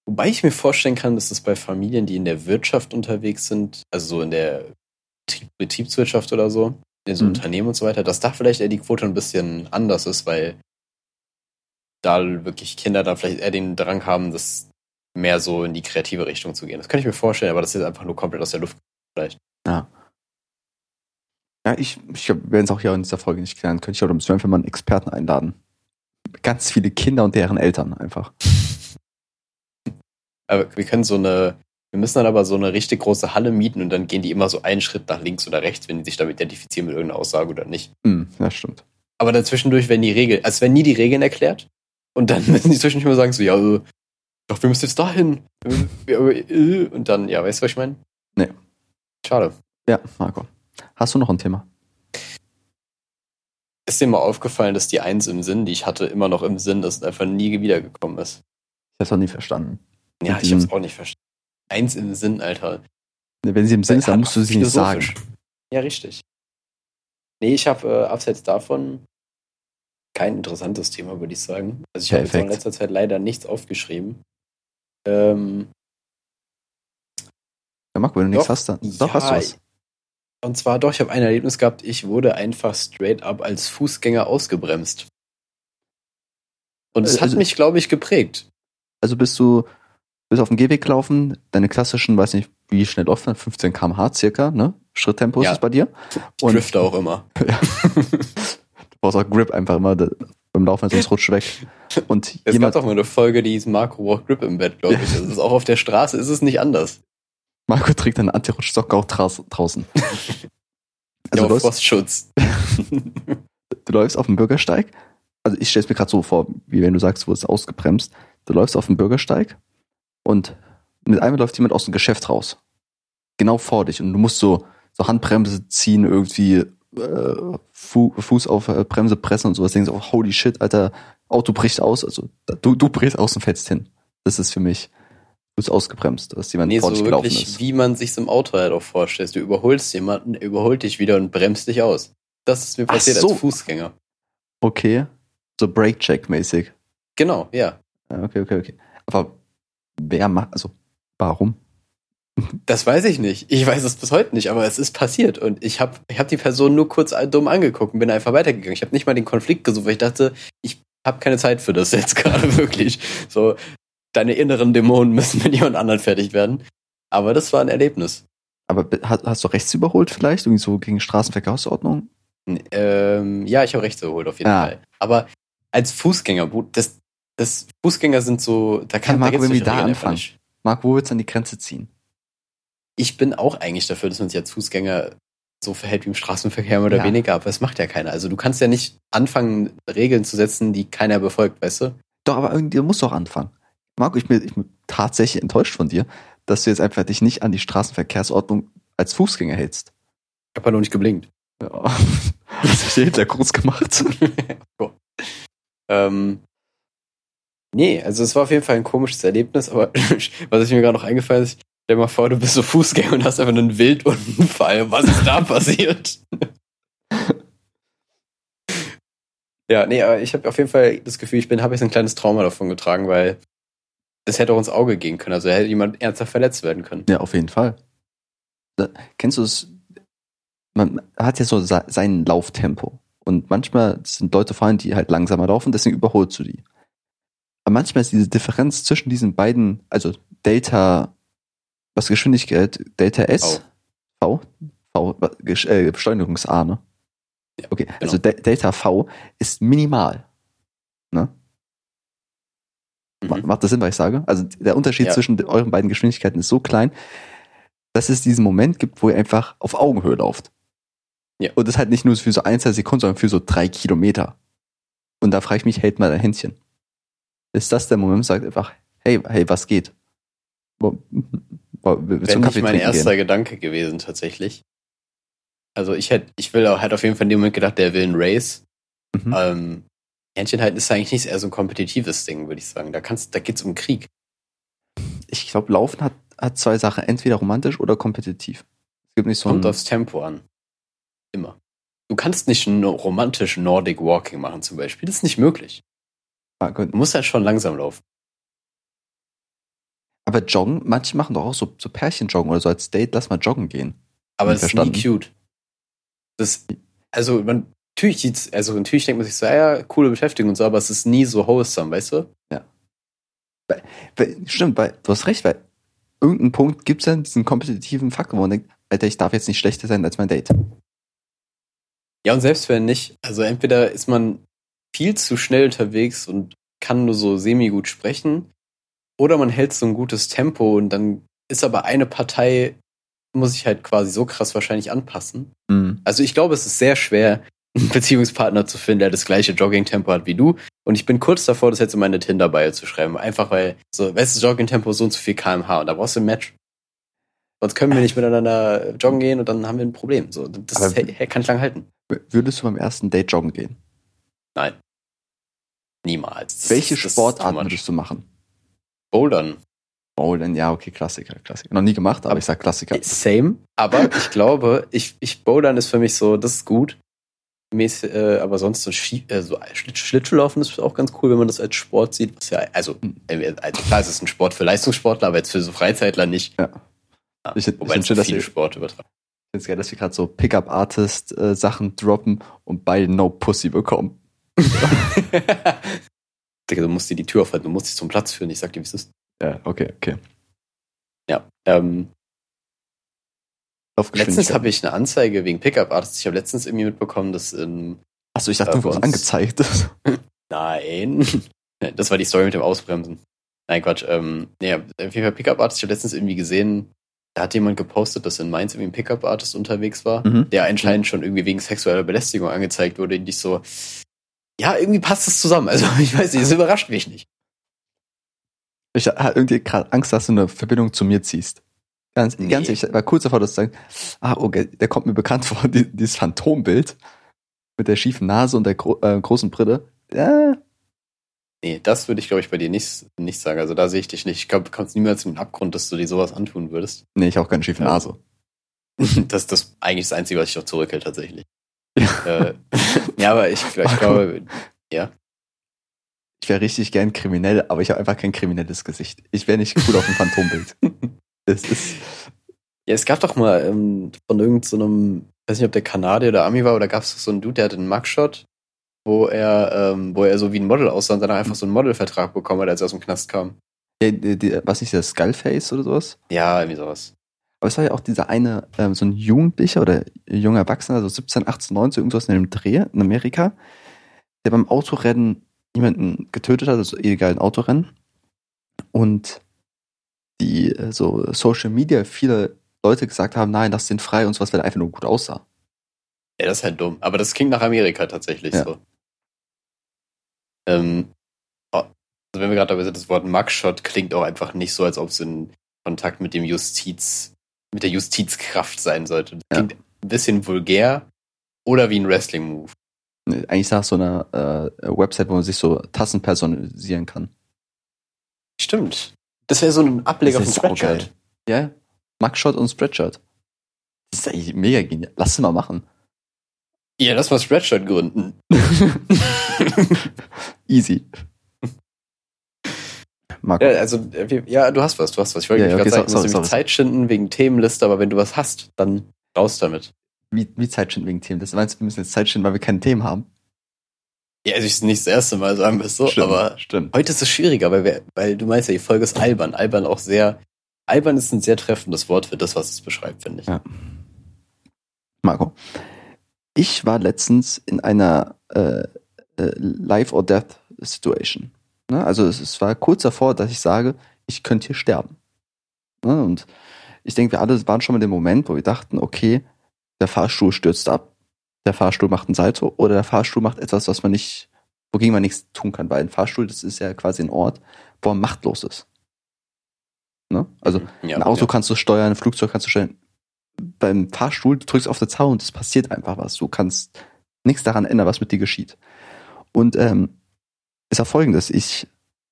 Wobei ich mir vorstellen kann, dass es bei Familien, die in der Wirtschaft unterwegs sind, also so in der Betrieb- Betriebswirtschaft oder so, in so Mhm. Unternehmen und so weiter, dass da vielleicht eher die Quote ein bisschen anders ist, weil da wirklich Kinder dann vielleicht eher den Drang haben, das mehr so in die kreative Richtung zu gehen. Das kann ich mir vorstellen, aber das ist einfach nur komplett aus der Luft. Ja, ich, ich werde es auch hier in dieser Folge nicht klären. Könnte ich auch müssen wir einfach mal einen Experten einladen. Ganz viele Kinder und deren Eltern einfach. Aber wir können so eine, wir müssen dann aber so eine richtig große Halle mieten und dann gehen die immer so einen Schritt nach links oder rechts, wenn die sich damit identifizieren mit irgendeiner Aussage oder nicht. Hm, ja, stimmt. Aber dazwischendurch werden die Regeln, als wenn nie die Regeln erklärt. Und dann müssen die zwischendurch immer sagen, so, ja, äh, doch, wir müssen jetzt dahin. Äh, Und dann, ja, weißt du, was ich meine? Nee. Schade. Ja, Marco. Hast du noch ein Thema? Ist dir mal aufgefallen, dass die Eins im Sinn, die ich hatte, immer noch im Sinn ist und einfach nie wiedergekommen ist? Ich hab's auch nie verstanden. Ja, Mit ich hab's auch nicht verstanden. Eins im Sinn, Alter. Wenn sie im Sinn ist, dann musst du sie nicht sagen. Ja, richtig. Nee, ich habe äh, abseits davon kein interessantes Thema, würde ich sagen. Also ich habe jetzt in letzter Zeit leider nichts aufgeschrieben. Ähm, Ja, Marco, wenn du nichts Doch, hast, dann. ja, Doch, hast du was. Und zwar doch, ich habe ein Erlebnis gehabt, ich wurde einfach straight up als Fußgänger ausgebremst. Und es hat Also- mich, glaube ich, geprägt. Also bist du bist auf dem Gehweg gelaufen, deine klassischen, weiß nicht, wie schnell läuft man, 15 km/h circa, ne? Schritttempo Ja. ist es bei dir. Und drifte auch immer. du brauchst auch Grip einfach immer beim Laufen, sonst rutscht du weg. Und Es gab doch mal eine Folge, die hieß Marco Walk Grip im Bett, glaube ich. Das ist auch auf der Straße, ist es nicht anders. Marco trägt eine Anti-Rutschsocke auch draußen. Ja, Also du läufst, Frostschutz. du läufst auf dem Bürgersteig. Also ich stelle es mir gerade so vor, wie wenn du sagst, wo es ausgebremst. Du läufst auf dem Bürgersteig und mit einmal läuft jemand aus dem Geschäft raus. Genau vor dich. Und du musst so, so Handbremse ziehen, irgendwie äh, Fu Fuß auf äh, Bremse pressen und sowas. Denkst du, oh, holy shit, Alter, Auto bricht aus. Also du, du brichst aus und fällst hin. Das ist für mich, du bist ausgebremst, dass jemand Nee, vor so gelaufen wirklich, ist. wie man sich im Auto halt auch vorstellt. Du überholst jemanden, er überholt dich wieder und bremst dich aus. Das ist mir passiert so. als Fußgänger. Okay. So Brake-Check-mäßig. Genau, ja. Ja, okay, okay, okay. Aber wer macht, also warum? Das weiß ich nicht. Ich weiß es bis heute nicht, aber es ist passiert. Und ich habe ich hab die Person nur kurz dumm angeguckt und bin einfach weitergegangen. Ich habe nicht mal den Konflikt gesucht, weil ich dachte, ich habe keine Zeit für das jetzt gerade wirklich. So, deine inneren Dämonen müssen mit jemand anderen fertig werden. Aber das war ein Erlebnis. Aber be- hast, hast du rechts überholt vielleicht? Irgendwie so gegen Straßenverkehrsordnung? Ähm, ja, ich habe rechts überholt auf jeden Ah. Fall. Aber als Fußgänger, das, das Fußgänger sind so, da kann Ja, Marco, da wenn wir anfangen. nicht. Marc, wo willst du an die Grenze ziehen? Ich bin auch eigentlich dafür, dass man sich als Fußgänger so verhält wie im Straßenverkehr mehr oder Ja. weniger, aber das macht ja keiner. Also du kannst ja nicht anfangen, Regeln zu setzen, die keiner befolgt, weißt du? Doch, aber irgendwie du musst doch anfangen. Marco, ich bin, ich bin tatsächlich enttäuscht von dir, dass du jetzt einfach dich nicht an die Straßenverkehrsordnung als Fußgänger hältst. Ich habe ja noch nicht geblinkt. Ja. Hast du dir hinter groß gemacht? Cool. ähm, nee, also es war auf jeden Fall ein komisches Erlebnis, aber was ich mir gerade noch eingefallen ist, stell dir mal vor, du bist so Fußgänger und hast einfach einen Wildunfall. Was ist da passiert? ja, nee, aber ich habe auf jeden Fall das Gefühl, ich bin, habe jetzt ein kleines Trauma davon getragen, weil das hätte auch ins Auge gehen können. Also hätte jemand ernsthaft verletzt werden können. Ja, auf jeden Fall. Da, kennst du es? Man hat ja so se- sein Lauftempo. Und manchmal sind Leute allem, die halt langsamer laufen, deswegen überholst du die. Aber manchmal ist diese Differenz zwischen diesen beiden, also Delta, was Geschwindigkeit, Delta S, V, V, Gesch- äh, Beschleunigungs-A, ne? Ja, Okay, also De Delta V ist minimal. Ne? Mhm. Macht das Sinn, was ich sage? Also der Unterschied Ja. zwischen euren beiden Geschwindigkeiten ist so klein, dass es diesen Moment gibt, wo ihr einfach auf Augenhöhe lauft. Ja. Und das halt nicht nur für so ein, zwei Sekunden, sondern für so drei Kilometer. Und da frage ich mich, hält mal dein Händchen. Ist das der Moment, sagt einfach, hey, hey, was geht? Wäre nicht Kaffee mein erster gehen? Gedanke gewesen, tatsächlich. Also ich hätte, ich will auch, hätte auf jeden Fall in dem Moment gedacht, der will ein Race. Mhm. Ähm, Händchen halten ist eigentlich nicht eher so ein kompetitives Ding, würde ich sagen. Da kannst, da geht's um Krieg. Ich glaube, Laufen hat, hat zwei Sachen, entweder romantisch oder kompetitiv. Es gibt nicht so Kommt aufs Tempo an. Immer. Du kannst nicht romantisch Nordic Walking machen zum Beispiel. Das ist nicht möglich. Ah, gut. Du musst halt schon langsam laufen. aber joggen, manche machen doch auch so, so Pärchen joggen oder so als Date, lass mal joggen gehen. Aber das ist nie cute. Das, also man, natürlich, sieht's- also natürlich denkt man sich so, ja, ja, coole Beschäftigung und so, aber es ist nie so wholesome, weißt du? Weil, stimmt, weil, du hast recht, weil irgendeinen Punkt gibt es dann diesen kompetitiven Faktor, wo man denkt, Alter, ich darf jetzt nicht schlechter sein als mein Date. Ja, und selbst wenn nicht, also entweder ist man viel zu schnell unterwegs und kann nur so semi-gut sprechen, oder man hält so ein gutes Tempo und dann ist aber eine Partei, muss ich halt quasi so krass wahrscheinlich anpassen. Mhm. Also ich glaube, es ist sehr schwer, einen Beziehungspartner zu finden, der das gleiche Jogging-Tempo hat wie du. Und ich bin kurz davor, das jetzt in meine Tinder-Bio zu schreiben. Einfach weil, so, weißt du, Jogging-Tempo so und so viel kmh und da brauchst du ein Match. Sonst können wir nicht miteinander joggen gehen und dann haben wir ein Problem. So, das hey, kann ich lang halten. Würdest du beim ersten Date joggen gehen? Nein. Niemals. Das Welche ist- das ist Sportart würdest du machen? Bouldern. Bowlen, ja, okay, Klassiker, Klassiker. Noch nie gemacht, aber ich sag Klassiker. Same. Aber ich glaube, ich, ich Bouldern ist für mich so, das ist gut. Mäß, äh, aber sonst so, Ski, äh, so Schlitt, Schlittschuhlaufen ist auch ganz cool, wenn man das als Sport sieht. Was ja, also, äh, also klar, es ist ein Sport für Leistungssportler, aber jetzt für so Freizeitler nicht. Ja. Ja, Ich- ich wobei find es dass viele Sport übertragen. Ich finde es geil, dass wir gerade so Pickup-Artist-Sachen droppen und beide No Pussy bekommen. Digga, du musst dir die Tür aufhalten, du musst dich zum Platz führen. Ich sag dir, wie es ist. Ja, okay, okay. Ja. Ähm, letztens habe ich eine Anzeige wegen Pickup Artists. Ich habe letztens irgendwie mitbekommen, dass in Achso, ich dachte, Äh, du uns- angezeigt. Nein. Das war die Story mit dem Ausbremsen. Nein, Quatsch. Ähm, nee, auf jeden Fall Pickup Artist. Ich habe letztens irgendwie gesehen, da hat jemand gepostet, dass in Mainz irgendwie ein Pickup Artist unterwegs war, Mhm. der anscheinend schon irgendwie wegen sexueller Belästigung angezeigt wurde. Und ich so, ja, irgendwie passt es zusammen. Also ich weiß nicht, es überrascht mich nicht. Ich hatte irgendwie gerade Angst, dass du eine Verbindung zu mir ziehst. Ganz, Nee. ganz ehrlich, ich war kurz davor, dass du sagst, ah, okay, der kommt mir bekannt vor, die, dieses Phantombild mit der schiefen Nase und der gro äh, großen Brille. Ja, Nee, das würde ich, glaube ich, bei dir nicht, nicht sagen. Also da sehe ich dich nicht. Ich glaube, du kommst niemals in den Abgrund, dass du dir sowas antun würdest. nee, ich habe auch keine schiefe Ja. Nase. Das ist das eigentlich das Einzige, was ich noch zurückhält, tatsächlich. äh, ja, aber ich, ich glaube, ja. Ich wäre richtig gern kriminell, aber ich habe einfach kein kriminelles Gesicht. Ich wäre nicht cool auf dem Phantombild. Das ist, Ja, es gab doch mal ähm, von irgendeinem, weiß nicht, ob der Kanadier oder Ami war, oder gab es so einen Dude, der hatte einen Mugshot, wo er, ähm, wo er so wie ein Model aussah und dann einfach so einen Modelvertrag bekommen hat, als er aus dem Knast kam. die, die, die, was nicht, das Skullface oder sowas? Ja, irgendwie sowas. Aber es war ja auch dieser eine, ähm, so ein Jugendlicher oder junger Erwachsener, so 17, 18, 19, irgendwas in dem Dreh in Amerika, der beim Autorennen jemanden getötet hat, also illegalen Autorennen. Und die äh, so Social Media viele Leute gesagt haben, nein, lass den frei und sowas, weil er einfach nur gut aussah. Ja, das ist halt dumm. Aber das klingt nach Amerika tatsächlich Ja. so. Ähm, oh, also wenn wir gerade dabei sind, das Wort Mugshot klingt auch einfach nicht so, als ob es in Kontakt mit dem Justiz, mit der Justizkraft sein sollte. Das Ja. klingt ein bisschen vulgär oder wie ein Wrestling-Move. Eigentlich nach so einer äh, Website, wo man sich so Tassen personalisieren kann. Stimmt. Das wäre so ein Ableger von Spreadshirt. Ja, Mugshot und Spreadshirt. Das ist eigentlich mega genial. Lass es mal machen. Ja, lass mal Spreadshirt gründen. Easy. Marco. Ja, also, äh, ja, du hast was, du hast was. Ich wollte Ja, ja, gerade okay, sagen, so- du musst sorry, sorry. Zeit schinden wegen Themenliste, aber wenn du was hast, dann raus damit. Wie, wie Zeitschinden wegen Themen? Das meinst du, wir müssen jetzt Zeitschinden, weil wir keine Themen haben? Ja, also es nicht das erste Mal sagen wir es so, aber stimmt. heute ist es schwieriger, weil, wir, weil du meinst ja, die Folge ist albern. Albern auch sehr, albern ist ein sehr treffendes Wort für das, was es beschreibt, finde ich. Ja. Marco, ich war letztens in einer äh, äh, Life or Death Situation. Ne? Also es, es war kurz davor, dass ich sage, ich könnte hier sterben. Ne? Und ich denke, wir alle waren schon mal in dem Moment, wo wir dachten, okay, der Fahrstuhl stürzt ab, der Fahrstuhl macht ein Salto oder der Fahrstuhl macht etwas, was man nicht, wogegen man nichts tun kann, weil ein Fahrstuhl, das ist ja quasi ein Ort, wo man machtlos ist. Ne? Also ja, ein Auto ja. kannst du steuern, ein Flugzeug kannst du steuern. Beim Fahrstuhl, du drückst auf der Zaun und es passiert einfach was. Du kannst nichts daran ändern, was mit dir geschieht. Und ähm, es war folgendes, ich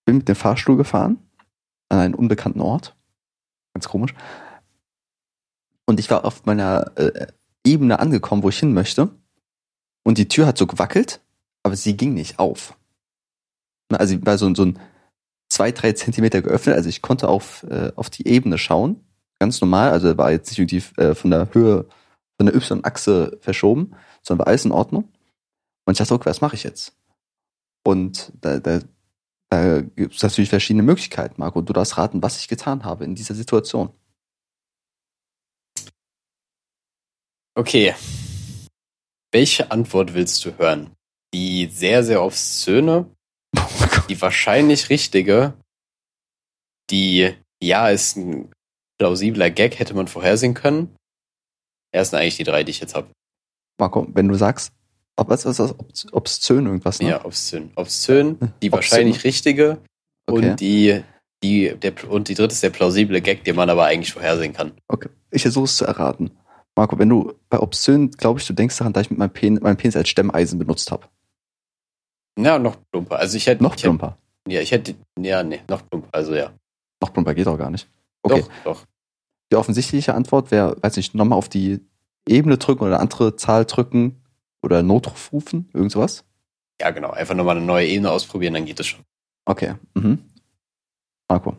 bin mit dem Fahrstuhl gefahren an einen unbekannten Ort. Ganz komisch. Und ich war auf meiner äh, Ebene angekommen, wo ich hin möchte. Und die Tür hat so gewackelt, aber sie ging nicht auf. Also sie war so, so ein zwei, drei Zentimeter geöffnet. Also ich konnte auf, äh, auf die Ebene schauen. Ganz normal. Also war jetzt nicht irgendwie äh, von der Höhe, von der Y-Achse verschoben, sondern war alles in Ordnung. Und ich dachte, okay, was mache ich jetzt? Und da, da, da gibt es natürlich verschiedene Möglichkeiten, Marco. Du darfst raten, was ich getan habe in dieser Situation. Okay. Welche Antwort willst du hören? Die sehr, sehr obszöne, die wahrscheinlich richtige, die ja ist ein plausibler Gag, hätte man vorhersehen können. Das sind eigentlich die drei, die ich jetzt habe. Marco, wenn du sagst, ob was obs- obszön irgendwas, ne? Ja, obszön. Obszön, die Obszön. wahrscheinlich richtige Okay. und die, die, der, und die dritte ist der plausible Gag, den man aber eigentlich vorhersehen kann. Okay. Ich versuche es zu erraten. Marco, wenn du bei obszön, glaube ich, du denkst daran, dass ich mit meinem Penis, meinem Penis als Stemmeisen benutzt habe. Ja, noch plumper. Also ich hätte Noch ich hätte, plumper. Ja, ich hätte ja, nee, noch plumper. Also ja. Noch plumper geht auch gar nicht. Okay. Doch, doch. Die offensichtliche Antwort wäre, weiß nicht, nochmal auf die Ebene drücken oder eine andere Zahl drücken oder Notruf rufen, irgend sowas. Ja, genau. Einfach nochmal eine neue Ebene ausprobieren, dann geht es schon. Okay. Mhm. Marco.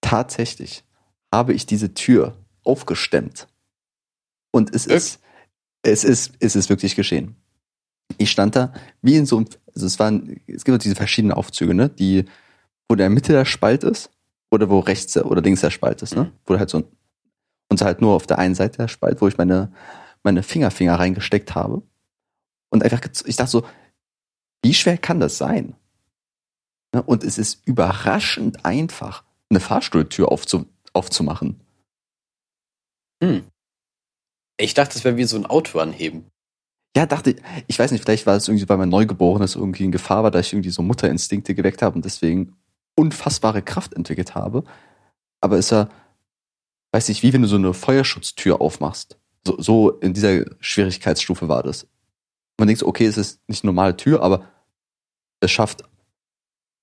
Tatsächlich habe ich diese Tür aufgestemmt. Und es Wirklich? ist, es ist, es ist wirklich geschehen. Ich stand da wie in so einem, also es waren, es gibt diese verschiedenen Aufzüge, ne, die, wo der Mitte der Spalt ist oder wo rechts der- oder links der Spalt ist, ne, Mhm. wo halt so ein, und so halt nur auf der einen Seite der Spalt, wo ich meine, meine Fingerfinger reingesteckt habe. Und einfach, ich dachte so, wie schwer kann das sein? Ne, Und es ist überraschend einfach, eine Fahrstuhltür aufzu, aufzumachen. Hm. Ich dachte, das wäre wie so ein Auto anheben. Ja, dachte ich, ich weiß nicht, vielleicht war es irgendwie, weil mein Neugeborenes irgendwie in Gefahr war, dass ich irgendwie so Mutterinstinkte geweckt habe und deswegen unfassbare Kraft entwickelt habe. Aber ist ja, weiß ich, wie wenn du so eine Feuerschutztür aufmachst. So, so in dieser Schwierigkeitsstufe war das. Man denkt okay, es ist nicht eine normale Tür, aber es schafft,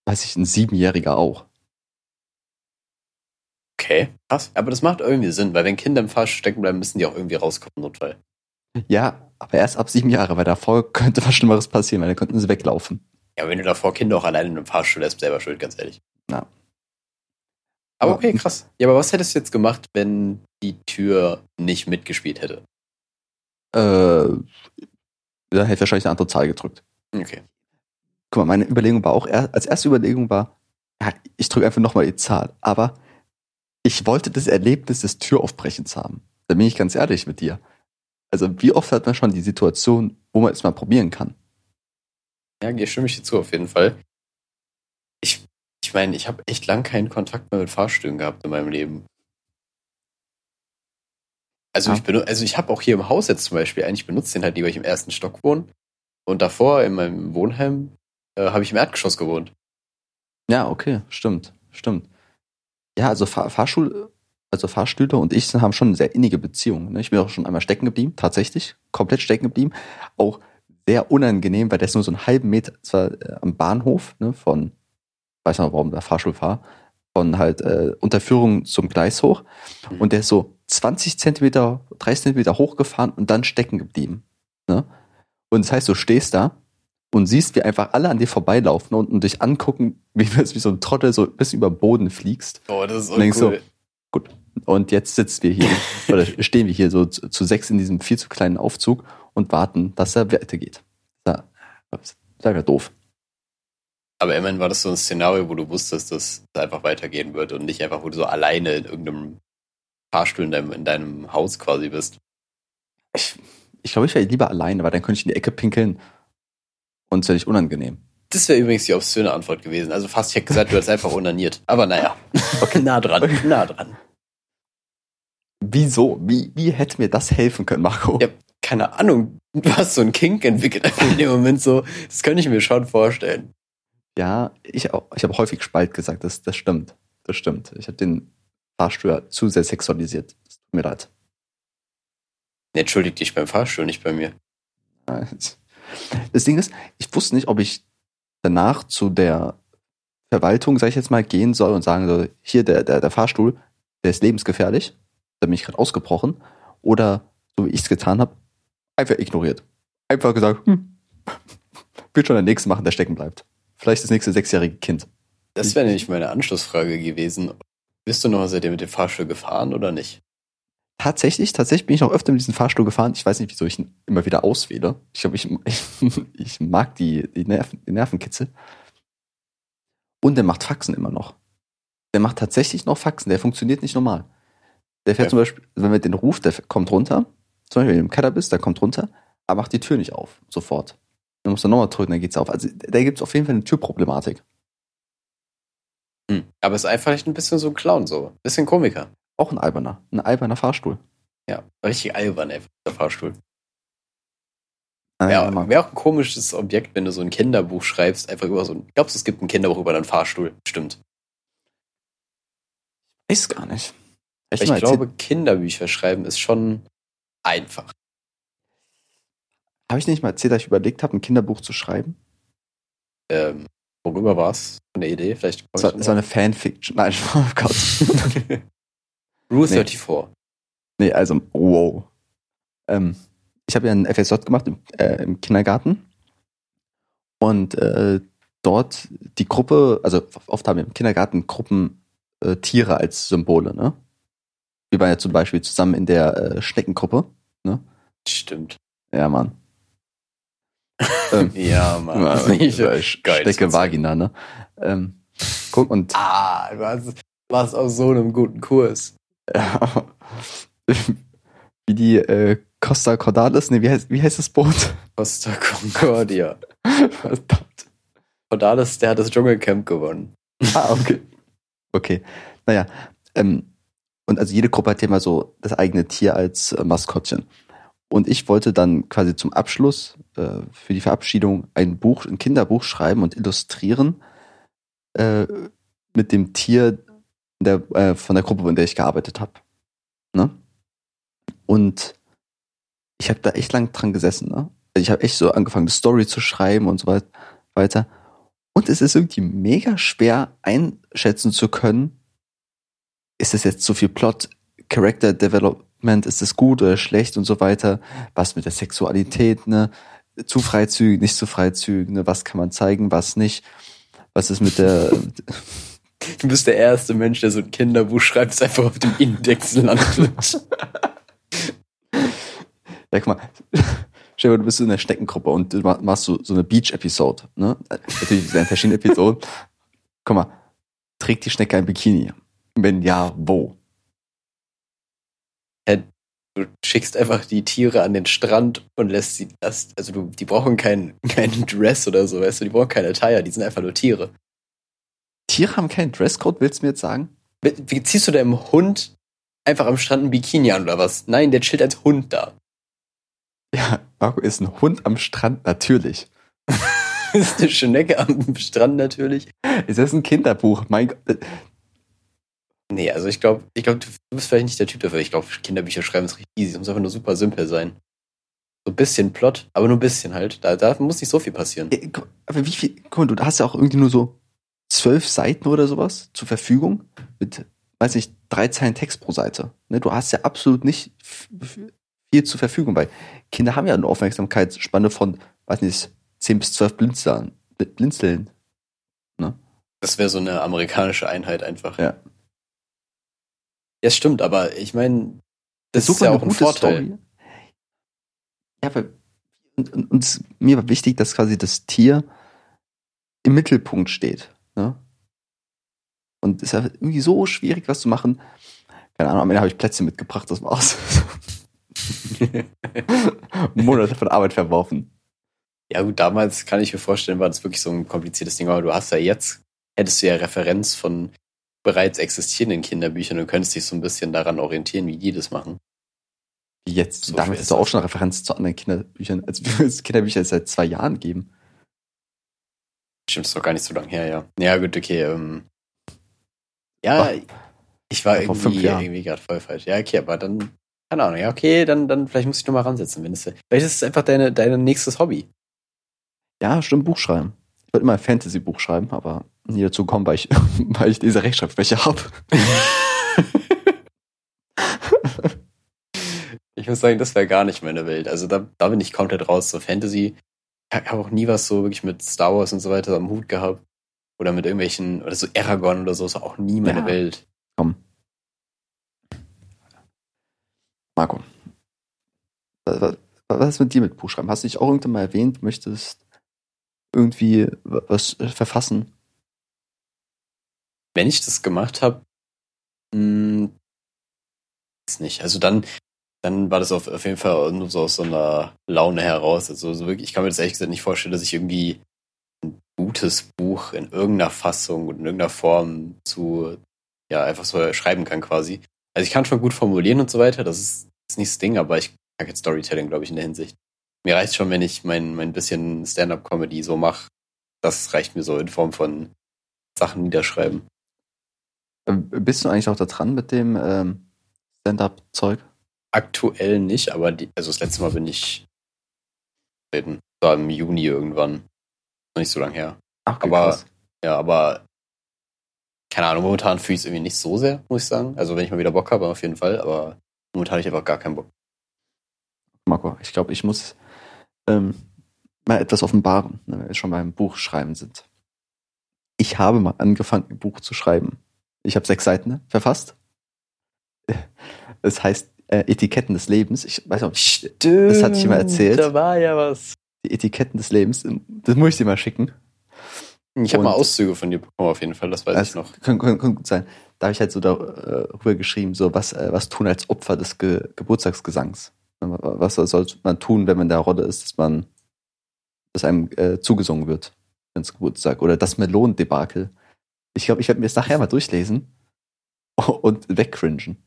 weiß ich, ein Siebenjähriger auch. Okay, krass. Aber das macht irgendwie Sinn, weil wenn Kinder im Fahrstuhl stecken bleiben, müssen die auch irgendwie rauskommen, Notfall. Ja, aber erst ab sieben Jahre, weil davor könnte was Schlimmeres passieren, weil dann könnten sie weglaufen. Ja, wenn du davor Kinder auch alleine in einem Fahrstuhl lässt, selber schuld, ganz ehrlich. Ja. Aber okay, krass. Ja, aber was hättest du jetzt gemacht, wenn die Tür nicht mitgespielt hätte? Äh, da hätte ich wahrscheinlich eine andere Zahl gedrückt. Okay. Guck mal, meine Überlegung war auch, als erste Überlegung war, ja, ich drücke einfach nochmal die Zahl. Aber ich wollte das Erlebnis des Türaufbrechens haben. Da bin ich ganz ehrlich mit dir. Also wie oft hat man schon die Situation, wo man es mal probieren kann? Ja, hier stimme ich dir zu, auf jeden Fall. Ich ich meine, ich habe echt lang keinen Kontakt mehr mit Fahrstühlen gehabt in meinem Leben. Also Ja. ich benutze, also ich habe auch hier im Haus jetzt zum Beispiel, eigentlich benutze den halt nie, weil ich im ersten Stock wohne. Und davor in meinem Wohnheim äh, habe ich im Erdgeschoss gewohnt. Ja, okay, stimmt, stimmt. Ja, also Fahr Fahrstuhl, also Fahrstühle und ich haben schon eine sehr innige Beziehung. Ne? Ich bin auch schon einmal stecken geblieben, tatsächlich, komplett stecken geblieben. Auch sehr unangenehm, weil der ist nur so einen halben Meter, zwar äh, am Bahnhof, ne, von, weiß noch, warum der Fahrstuhl fahr, von halt äh, Unterführung zum Gleis hoch. Mhm. Und der ist so 20 Zentimeter, 30 Zentimeter hochgefahren und dann stecken geblieben. Ne? Und das heißt, du stehst da und siehst, wie einfach alle an dir vorbeilaufen und, und dich angucken, wie du jetzt wie so ein Trottel so bis über den Boden fliegst. Oh, das ist Und denkst uncool. Gut. Und jetzt sitzen wir hier, oder stehen wir hier so zu, zu sechs in diesem viel zu kleinen Aufzug und warten, dass er weitergeht. Ja, das wäre doof. Aber immerhin war das so ein Szenario, wo du wusstest, dass es einfach weitergehen wird und nicht einfach, wo du so alleine in irgendeinem Fahrstuhl in deinem, in deinem Haus quasi bist. Ich, ich glaube, ich wäre lieber alleine, weil dann könnte ich in die Ecke pinkeln und es nicht unangenehm. Das wäre übrigens die obszöne Antwort gewesen. Also fast, ich hätte gesagt, du hast einfach unaniert. Aber naja. Okay. nah dran, nah dran. Wieso? Wie, wie hätte mir das helfen können, Marco? Ja. Keine Ahnung, du hast so einen Kink entwickelt in dem Moment so. Das könnte ich mir schon vorstellen. Ja, ich, auch- ich habe häufig Spalt gesagt, das, das stimmt. Das stimmt. Ich habe den Fahrstuhl zu sehr sexualisiert. Das tut mir leid. Entschuldigt dich beim Fahrstuhl, nicht bei mir. Das Ding ist, ich wusste nicht, ob ich danach zu der Verwaltung, sag ich jetzt mal, gehen soll und sagen soll, hier der, der, der Fahrstuhl, der ist lebensgefährlich, da bin ich gerade ausgebrochen, oder so wie ich es getan habe, einfach ignoriert. Einfach gesagt, hm, wird schon der Nächste machen, der stecken bleibt. Vielleicht das nächste sechsjährige Kind. Das wäre nämlich meine Anschlussfrage gewesen. Bist du noch seitdem mit dem Fahrstuhl gefahren oder nicht? Tatsächlich, tatsächlich bin ich noch öfter mit diesem Fahrstuhl gefahren. Ich weiß nicht, wieso ich ihn immer wieder auswähle. Ich glaube, ich, ich, ich mag die, die, Nerven, die Nervenkitzel. Und der macht Faxen immer noch. Der macht tatsächlich noch Faxen. Der funktioniert nicht normal. Der fährt Okay. zum Beispiel, wenn man den ruft, der kommt runter. Zum Beispiel, wenn du im Keller bist, der kommt runter, aber macht die Tür nicht auf. Sofort. Dann musst du nochmal drücken, dann geht's auf. Also, da gibt's auf jeden Fall eine Türproblematik. Hm. Aber es ist einfach echt ein bisschen so ein Clown, so. Bisschen Komiker. Auch ein alberner. Ein alberner Fahrstuhl. Ja, richtig albern, ey, der Fahrstuhl. Ja, wäre auch ein komisches Objekt, wenn du so ein Kinderbuch schreibst, einfach über so ein. Glaubst du, es gibt ein Kinderbuch über einen Fahrstuhl? Stimmt. Weiß gar nicht. Ich mal, glaube, Kinderbücher schreiben ist schon einfach. Habe ich nicht mal erzählt, dass ich überlegt habe, ein Kinderbuch zu schreiben? Ähm, Worüber war es der Idee? Vielleicht Es war, es war eine Fanfiction. Nein, oh Gott. Rule Nee. 34. Nee, also, wow. Ähm, ich habe ja ein FSJ gemacht im, äh, im Kindergarten. Und äh, dort die Gruppe, also oft haben wir im Kindergarten Gruppen äh, Tiere als Symbole, ne? Wir waren ja zum Beispiel zusammen in der äh, Schneckengruppe. Stimmt. Ja, Mann. ähm, Ja, Mann. ja, ist nicht- äh, geil, du- Vagina, ne? Ähm, guck, und Ah, du hast, warst auf so einem guten Kurs. Wie die äh, Costa Cordalis, ne, wie heißt, wie heißt das Boot? Costa Concordia. Verdammt. Cordalis, der hat das Dschungelcamp gewonnen. ah, okay. Okay. Naja, ähm, und also jede Gruppe hat ja immer so das eigene Tier als äh, Maskottchen. Und ich wollte dann quasi zum Abschluss äh, für die Verabschiedung ein Buch, ein Kinderbuch schreiben und illustrieren äh, mit dem Tier der, äh, von der Gruppe, in der ich gearbeitet habe. Ne? Und ich habe da echt lang dran gesessen. Ne? Also ich habe echt so angefangen, eine Story zu schreiben und so weit, weiter. Und es ist irgendwie mega schwer einschätzen zu können, ist es jetzt so viel Plot, Character Development, ist es gut oder schlecht und so weiter, was mit der Sexualität, ne, zu freizügig, nicht zu freizügig, ne, was kann man zeigen, was nicht, was ist mit der, Du bist der erste Mensch, der so ein Kinderbuch schreibt, das einfach auf dem Index landet. ja, guck mal, stell dir du bist in der Steckengruppe und du ma- machst so, so eine Beach-Episode, ne, natürlich sind verschiedene Episoden, guck mal, trägt die Schnecke ein Bikini? Wenn ja, wo? Du schickst einfach die Tiere an den Strand und lässt sie das. Also du, die brauchen keinen keinen Dress oder so, weißt du, die brauchen keine Attire, die sind einfach nur Tiere. Tiere haben keinen Dresscode, willst du mir jetzt sagen? Wie, ziehst du deinem Hund einfach am Strand ein Bikini an oder was? Nein, der chillt als Hund da. Ja, Marco ist ein Hund am Strand, natürlich. ist eine Schnecke am Strand natürlich. Ist das ein Kinderbuch? Mein Gott. Nee, also ich glaube, ich glaube, du bist vielleicht nicht der Typ dafür. Ich glaube, Kinderbücher schreiben ist richtig easy. Es muss einfach nur super simpel sein. So ein bisschen Plot, aber nur ein bisschen halt. Da, da muss nicht so viel passieren. äh, Aber wie viel, guck mal, du hast ja auch irgendwie nur so zwölf Seiten oder sowas zur Verfügung mit, weiß nicht, drei Zeilen Text pro Seite. Ne, du hast ja absolut nicht f- viel zur Verfügung, weil Kinder haben ja eine Aufmerksamkeitsspanne von, weiß nicht, 10 bis 12 Blinzeln. Blinzeln. Das wäre so eine amerikanische Einheit einfach. Ja. Ja, stimmt, aber ich meine, das Such ist ja eine auch ein Vorteil. Story. Ja, aber und, und, uns, mir war wichtig, dass quasi das Tier im Mittelpunkt steht. Und es ist ja irgendwie so schwierig, was zu machen. Keine Ahnung, am Ende habe ich Plätzchen mitgebracht, das war's. Monate von Arbeit verworfen. Ja, gut, damals kann ich mir vorstellen, war das wirklich so ein kompliziertes Ding, aber du hast ja jetzt, hättest du ja Referenz von bereits existierenden Kinderbüchern und könntest dich so ein bisschen daran orientieren, wie die das machen. Wie jetzt, So ist ist doch auch schon Referenz zu anderen Kinderbüchern, als wir es Kinderbücher seit zwei Jahren geben. Stimmt, ist doch gar nicht so lange her, ja. Ja, gut, okay. Ähm, ja, Ach, ich war irgendwie, irgendwie gerade voll falsch. Ja, okay, aber dann, keine Ahnung, ja, okay, dann, dann vielleicht muss ich nochmal ransetzen. Wenn es, vielleicht ist es einfach deine, dein nächstes Hobby. Ja, stimmt, Buch schreiben. Ich wollte immer ein Fantasy-Buch schreiben, aber nie dazu kommen, weil ich, weil ich diese Rechtschreibschwäche habe. Ich muss sagen, das wäre gar nicht meine Welt. Also da, da bin ich komplett raus. So Fantasy. Ich habe auch nie was so wirklich mit Star Wars und so weiter am Hut gehabt. Oder mit irgendwelchen, oder so Aragon oder so, ist auch nie meine Ja. Welt. Komm. Marco. Was, was ist mit dir mit Buchschreiben? Hast du dich auch irgendwann mal erwähnt, möchtest irgendwie was äh, verfassen? Wenn ich das gemacht habe, ist nicht. Also dann, dann war das auf, auf jeden Fall nur so aus so einer Laune heraus. Also so wirklich, ich kann mir das ehrlich gesagt nicht vorstellen, dass ich irgendwie gutes Buch in irgendeiner Fassung und in irgendeiner Form zu, ja, einfach so schreiben kann quasi. Also ich kann schon gut formulieren und so weiter, das ist, ist nicht das Ding, aber ich mag jetzt Storytelling, glaube ich, in der Hinsicht. Mir reicht schon, wenn ich mein, mein bisschen Stand-up-Comedy so mache. Das reicht mir so in Form von Sachen niederschreiben. Ähm, Bist du eigentlich auch da dran mit dem ähm, Stand-up-Zeug? Aktuell nicht, aber die, also das letzte Mal bin ich reden. War im Juni irgendwann. Noch nicht so lange her. Ach, okay, Aber krass. Ja, aber keine Ahnung, momentan fühle ich es irgendwie nicht so sehr, muss ich sagen. Also wenn ich mal wieder Bock habe, auf jeden Fall, aber momentan habe ich einfach gar keinen Bock. Marco, ich glaube, ich muss ähm, mal etwas offenbaren, ne, wenn wir schon beim Buchschreiben sind. Ich habe mal angefangen, ein Buch zu schreiben. Ich habe sechs Seiten ne, verfasst. Es heißt äh, Etiketten des Lebens. Ich weiß nicht, Stimmt, das hatte ich mal erzählt. Da war ja was. Die Etiketten des Lebens. Das muss ich dir mal schicken. Ich habe mal Auszüge von dir bekommen, auf jeden Fall, das weiß Das ich noch. Kann, kann, kann gut sein. Da habe ich halt so darüber geschrieben, so was, äh, was tun als Opfer des Ge Geburtstagsgesangs. Was sollte man tun, wenn man in der Rolle ist, dass man, dass einem äh, zugesungen wird, ins Geburtstag. Oder das Melonendebakel. Ich glaube, ich werde mir das nachher mal durchlesen und wegcringen.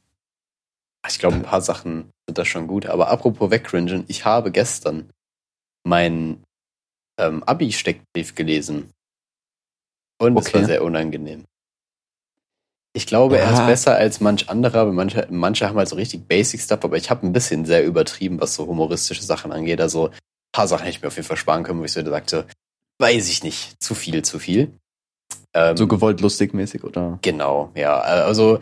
Ich glaube, ein paar Sachen sind da schon gut. Aber apropos wegcringen, ich habe gestern meinen ähm, Abi-Steckbrief gelesen. Und es Okay. war sehr unangenehm. Ich glaube, er ist Ja. besser als manch anderer, aber manche, manche haben halt so richtig Basic Stuff, aber ich habe ein bisschen sehr übertrieben, was so humoristische Sachen angeht. Also ein paar Sachen hätte ich mir auf jeden Fall sparen können, wo ich so sagte, weiß ich nicht, zu viel, zu viel. Ähm, So gewollt lustig mäßig, oder? Genau, ja. Also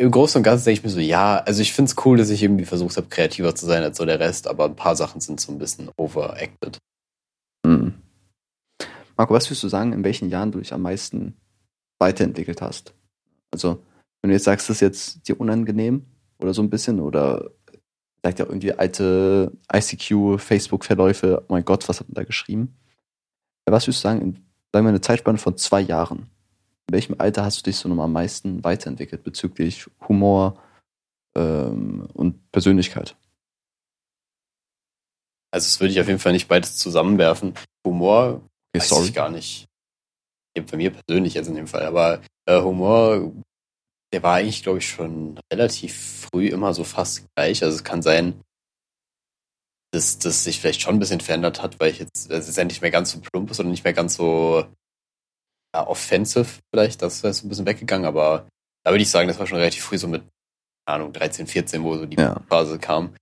im Großen und Ganzen denke ich mir so, ja, also ich finde es cool, dass ich irgendwie versucht habe, kreativer zu sein als so der Rest, aber ein paar Sachen sind so ein bisschen overacted. Hm. Marco, was würdest du sagen, in welchen Jahren du dich am meisten weiterentwickelt hast? Also, wenn du jetzt sagst, das ist jetzt dir unangenehm oder so ein bisschen, oder vielleicht ja irgendwie alte ICQ, Facebook-Verläufe, oh mein Gott, was hat man da geschrieben? Was würdest du sagen, in, sagen wir eine Zeitspanne von zwei Jahren? In welchem Alter hast du dich so noch am meisten weiterentwickelt bezüglich Humor ähm, und Persönlichkeit? Also das würde ich auf jeden Fall nicht beides zusammenwerfen. Humor Okay, weiß ich gar nicht. Bei mir persönlich jetzt in dem Fall, aber äh, Humor, der war eigentlich, glaube ich, schon relativ früh immer so fast gleich. Also es kann sein, dass das sich vielleicht schon ein bisschen verändert hat, weil ich jetzt, es ist ja nicht mehr ganz so plump ist oder nicht mehr ganz so ja, offensive vielleicht, das ist ein bisschen weggegangen, aber da würde ich sagen, das war schon relativ früh so mit, keine Ahnung, 13, 14, wo so die Ja. Phase kam.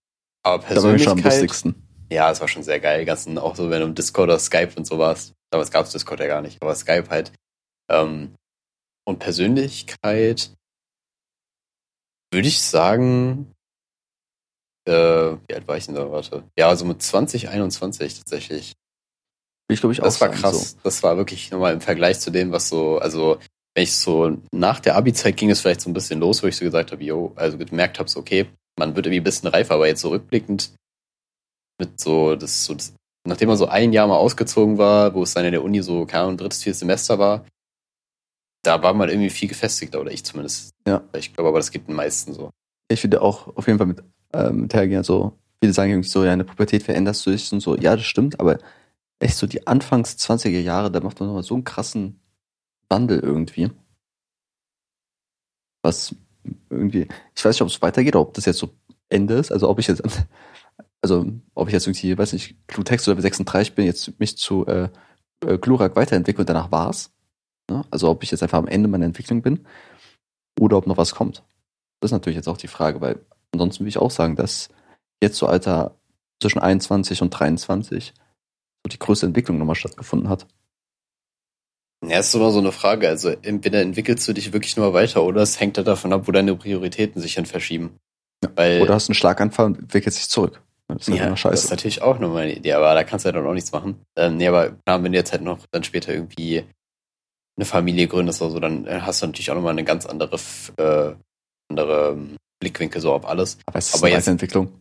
Aber Da war schon am lustigsten. ja, es war schon sehr geil. Ganzen, auch so, wenn du im Discord oder Skype und so warst. Damals gab es Discord ja gar nicht, aber Skype halt. Ähm, und Persönlichkeit würde ich sagen, äh, wie alt war ich denn da? Warte. Ja, also mit 20, 21 tatsächlich. Ich, glaube ich, auch Das war sagen, krass. So. Das war wirklich nochmal im Vergleich zu dem, was so, also wenn ich so nach der Abi-Zeit ging es vielleicht so ein bisschen los, wo ich so gesagt habe, yo, also gemerkt habe, so okay, man wird irgendwie ein bisschen reifer, aber jetzt so rückblickend mit so, das so, das, nachdem man so ein Jahr mal ausgezogen war, wo es dann in der Uni so, keine Ahnung, drittes, viertes Semester war, da war man irgendwie viel gefestigter, oder ich zumindest. Ja. Ich glaube, aber das geht den meisten so. Ich würde auch auf jeden Fall mit, ähm, mit hergehen. Also, viele sagen irgendwie so, ja, in der Pubertät veränderst du dich und so. Ja, das stimmt, aber echt so die Anfangs 20er Jahre, da macht man nochmal so einen krassen Wandel irgendwie. Was irgendwie, ich weiß nicht, ob es weitergeht, ob das jetzt so Ende ist. Also, ob ich jetzt, also, ob ich jetzt irgendwie, weiß nicht, Clutext oder 36 bin, jetzt mich zu äh, äh, Glurak weiterentwickle und danach war's. Ne? Also, ob ich jetzt einfach am Ende meiner Entwicklung bin oder ob noch was kommt. Das ist natürlich jetzt auch die Frage, weil ansonsten würde ich auch sagen, dass jetzt so Alter zwischen 21 und 23 die größte Entwicklung nochmal stattgefunden hat. Ja, ist immer so eine Frage. Also entweder entwickelst du dich wirklich nur weiter oder es hängt halt davon ab, wo deine Prioritäten sich hin verschieben. Weil, Oder hast einen Schlaganfall und entwickelst dich zurück. Das ist halt ja, immer das ist natürlich auch nochmal eine Idee, aber da kannst du ja dann auch nichts machen. Ähm, nee, aber klar, wenn du jetzt halt noch dann später irgendwie eine Familie gründest oder so, dann äh, hast du natürlich auch nochmal eine ganz andere, äh, andere ähm, Blickwinkel so auf alles. Aber es ist aber eine jetzt- Weiterentwicklung.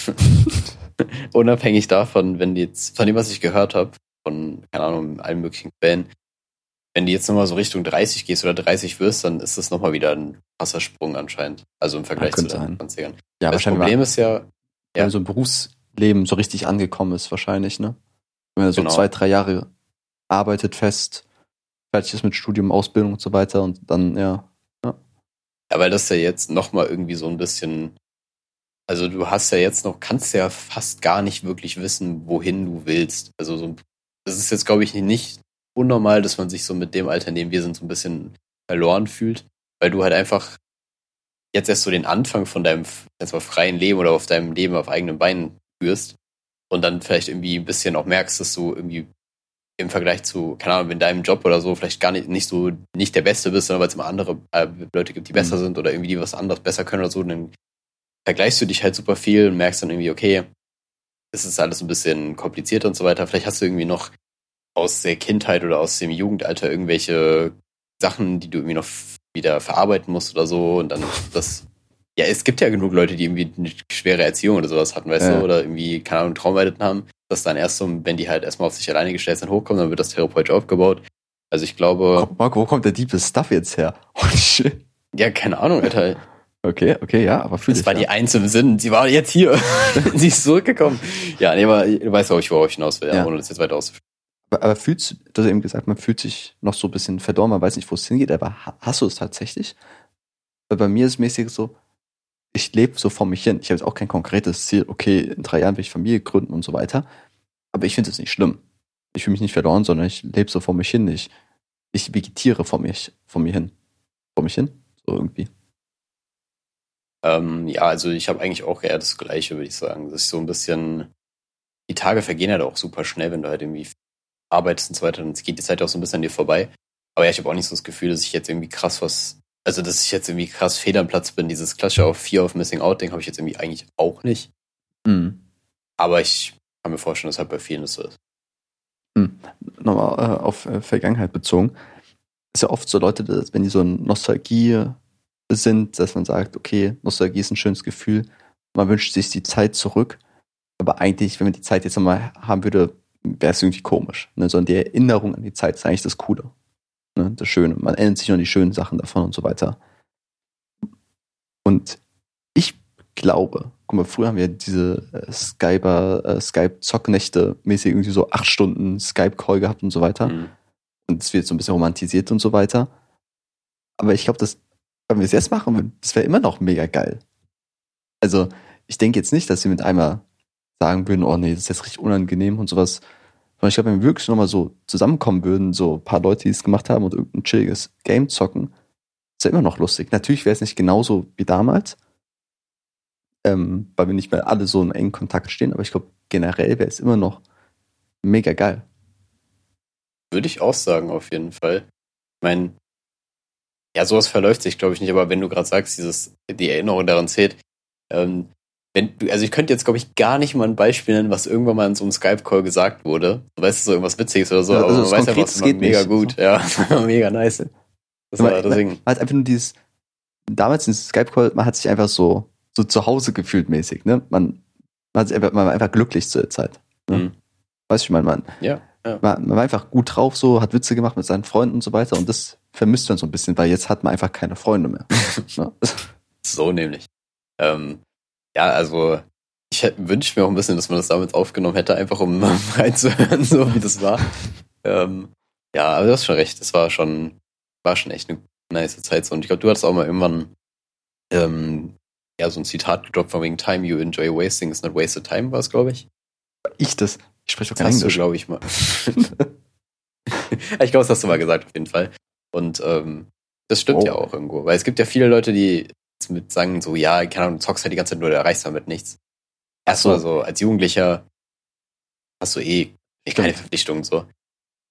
Unabhängig davon, wenn die jetzt, von dem, was ich gehört habe, von, keine Ahnung, allen möglichen Quellen, wenn du jetzt nochmal so Richtung 30 gehst oder 30 wirst, dann ist das nochmal wieder ein krasser Sprung anscheinend. Also im Vergleich zu könnte den sein. 20ern. Ja, das wahrscheinlich, Problem wenn ist ja, ja. man so im Berufsleben so richtig angekommen ist, wahrscheinlich, ne? Wenn man so Genau. zwei, drei Jahre arbeitet fest, fertig ist mit Studium, Ausbildung und so weiter und dann, ja. Ja, weil das ja jetzt nochmal irgendwie so ein bisschen. Also du hast ja jetzt noch, kannst ja fast gar nicht wirklich wissen, wohin du willst. Also so, das ist jetzt, glaube ich, nicht unnormal, dass man sich so mit dem Alter, in dem wir sind, so ein bisschen verloren fühlt, weil du halt einfach jetzt erst so den Anfang von deinem jetzt mal freien Leben oder auf deinem Leben auf eigenen Beinen führst und dann vielleicht irgendwie ein bisschen auch merkst, dass du irgendwie im Vergleich zu, keine Ahnung, in deinem Job oder so vielleicht gar nicht, nicht so, nicht der Beste bist, sondern weil es immer andere äh, Leute gibt, die besser Mhm. sind oder irgendwie die was anderes besser können oder so, dann vergleichst du dich halt super viel und merkst dann irgendwie, okay, es ist alles ein bisschen komplizierter und so weiter. Vielleicht hast du irgendwie noch aus der Kindheit oder aus dem Jugendalter irgendwelche Sachen, die du irgendwie noch wieder verarbeiten musst oder so und dann das ja, es gibt ja genug Leute, die irgendwie eine schwere Erziehung oder sowas hatten, weißt Ja. du, oder irgendwie, keine Ahnung, Traumweiten haben, dass dann erst so, wenn die halt erstmal auf sich alleine gestellt sind, hochkommen, dann wird das therapeutisch aufgebaut. Also ich glaube, Marco, wo kommt der diebe Stuff jetzt her? Holy shit. ja, keine Ahnung, Alter. Okay, okay, ja, aber fühl Das war ja. die Eins im Sinn. Sie war jetzt hier. Sie ist zurückgekommen. Ja, nee, aber du weißt, worauf ich worauf ich hinaus will, ja, ohne das jetzt weiter auszuführen. Aber, aber fühlst du hast eben gesagt, man fühlt sich noch so ein bisschen verdorben, man weiß nicht, wo es hingeht, aber ha- hast du es tatsächlich? Weil bei mir ist es mäßig so, ich lebe so vor mich hin. Ich habe jetzt auch kein konkretes Ziel, okay, in drei Jahren will ich Familie gründen und so weiter. Aber ich finde es nicht schlimm. Ich fühle mich nicht verloren, sondern ich lebe so vor mich hin. Ich, ich vegetiere vor mich, vor mir hin. Vor mich hin? So irgendwie. Ähm, ja, also ich habe eigentlich auch eher das Gleiche, würde ich sagen. Dass ich so ein bisschen, die Tage vergehen halt auch super schnell, wenn du halt irgendwie arbeitest und so weiter, dann geht die Zeit auch so ein bisschen an dir vorbei. Aber ja, ich habe auch nicht so das Gefühl, dass ich jetzt irgendwie krass was, also dass ich jetzt irgendwie krass fehl am Platz bin. Dieses klassische auf Fear of Missing Out Ding habe ich jetzt irgendwie eigentlich auch nicht. Mhm. Aber ich kann mir vorstellen, dass halt bei vielen das so ist. nochmal äh, auf äh, Vergangenheit bezogen, ist ja oft so Leute, dass, wenn die so in Nostalgie sind, dass man sagt, okay, Nostalgie ist ein schönes Gefühl, man wünscht sich die Zeit zurück, aber eigentlich, wenn man die Zeit jetzt nochmal haben würde, wäre es irgendwie komisch. Ne? Sondern die Erinnerung an die Zeit ist eigentlich das Coole, ne? das Schöne. Man erinnert sich an die schönen Sachen davon und so weiter. Und ich glaube, guck mal, früher haben wir diese äh, Skyper, äh, Skype-Zocknächte mäßig irgendwie so acht Stunden Skype-Call gehabt und so weiter. Mhm. Und es wird so ein bisschen romantisiert und so weiter. Aber ich glaube, dass, wenn wir es jetzt machen würden, das wäre immer noch mega geil. Also, ich denke jetzt nicht, dass wir mit einmal sagen würden, oh nee, das ist jetzt richtig unangenehm und sowas. Sondern ich glaube, wenn wir wirklich nochmal so zusammenkommen würden, so ein paar Leute, die es gemacht haben und irgendein chilliges Game zocken, ist ja immer noch lustig. Natürlich wäre es nicht genauso wie damals, ähm, weil wir nicht mehr alle so in engen Kontakt stehen, aber ich glaube, generell wäre es immer noch mega geil. Würde ich auch sagen, auf jeden Fall. Ich meine, ja, sowas verläuft sich, glaube ich, nicht, aber wenn du gerade sagst, dieses, die Erinnerung daran zählt, ähm, wenn du, also ich könnte jetzt, glaube ich, gar nicht mal ein Beispiel nennen, was irgendwann mal in so einem Skype-Call gesagt wurde. Du weißt, so irgendwas Witziges oder so, Ja, aber also man das weiß einfach, es geht mega nicht. gut. Ja, mega nice. Das Man- war deswegen. Man hat einfach nur dieses, damals in Skype-Call, man hat sich einfach so, so zu Hause gefühlt mäßig, ne? Man, man, einfach, man war einfach glücklich zu der Zeit. Ne? Mhm. Weißt du, ich meine, man, Ja, ja. man, man war einfach gut drauf, so, hat Witze gemacht mit seinen Freunden und so weiter und das vermisst man so ein bisschen, weil jetzt hat man einfach keine Freunde mehr. ne? So nämlich. Ähm, ja, also ich wünsche mir auch ein bisschen, dass man das damals aufgenommen hätte, einfach um reinzuhören, so wie das war. Ähm, ja, aber du hast schon recht, das war schon, war schon echt eine nice Zeit so. Und ich glaube, du hattest auch mal irgendwann ähm, ja so ein Zitat gedroppt von wegen Time you enjoy wasting is not wasted time, war es, glaube ich. Ich das, ich spreche doch kein Englisch. glaube ich, mal. ich glaube, das hast du mal gesagt, auf jeden Fall. Und ähm, das stimmt Oh. ja auch irgendwo. Weil es gibt ja viele Leute, die mit sagen so, ja, keine Ahnung, du zockst halt die ganze Zeit nur, du erreichst damit nichts. Erstmal so. so, als Jugendlicher hast du eh keine Stimmt. Verpflichtung so.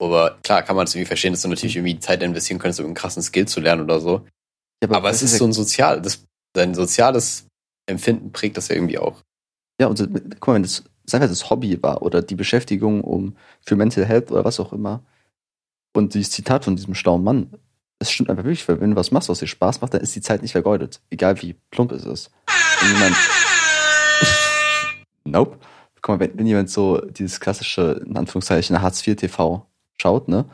Aber klar kann man das irgendwie verstehen, dass du natürlich irgendwie Zeit investieren könntest, um einen krassen Skill zu lernen oder so. Ja, Aber es das ist so ein sozial, das, dein soziales Empfinden prägt das ja irgendwie auch. Ja, und so, guck mal, wenn das, wir, das Hobby war oder die Beschäftigung um für Mental Health oder was auch immer. Und dieses Zitat von diesem schlauen Mann, es stimmt einfach wirklich, weil wenn du was machst, was dir Spaß macht, dann ist die Zeit nicht vergeudet. Egal wie plump es ist. Wenn jemand. nope. Guck mal, wenn, wenn jemand so dieses klassische, in Anführungszeichen, Hartz IV TV schaut, ne?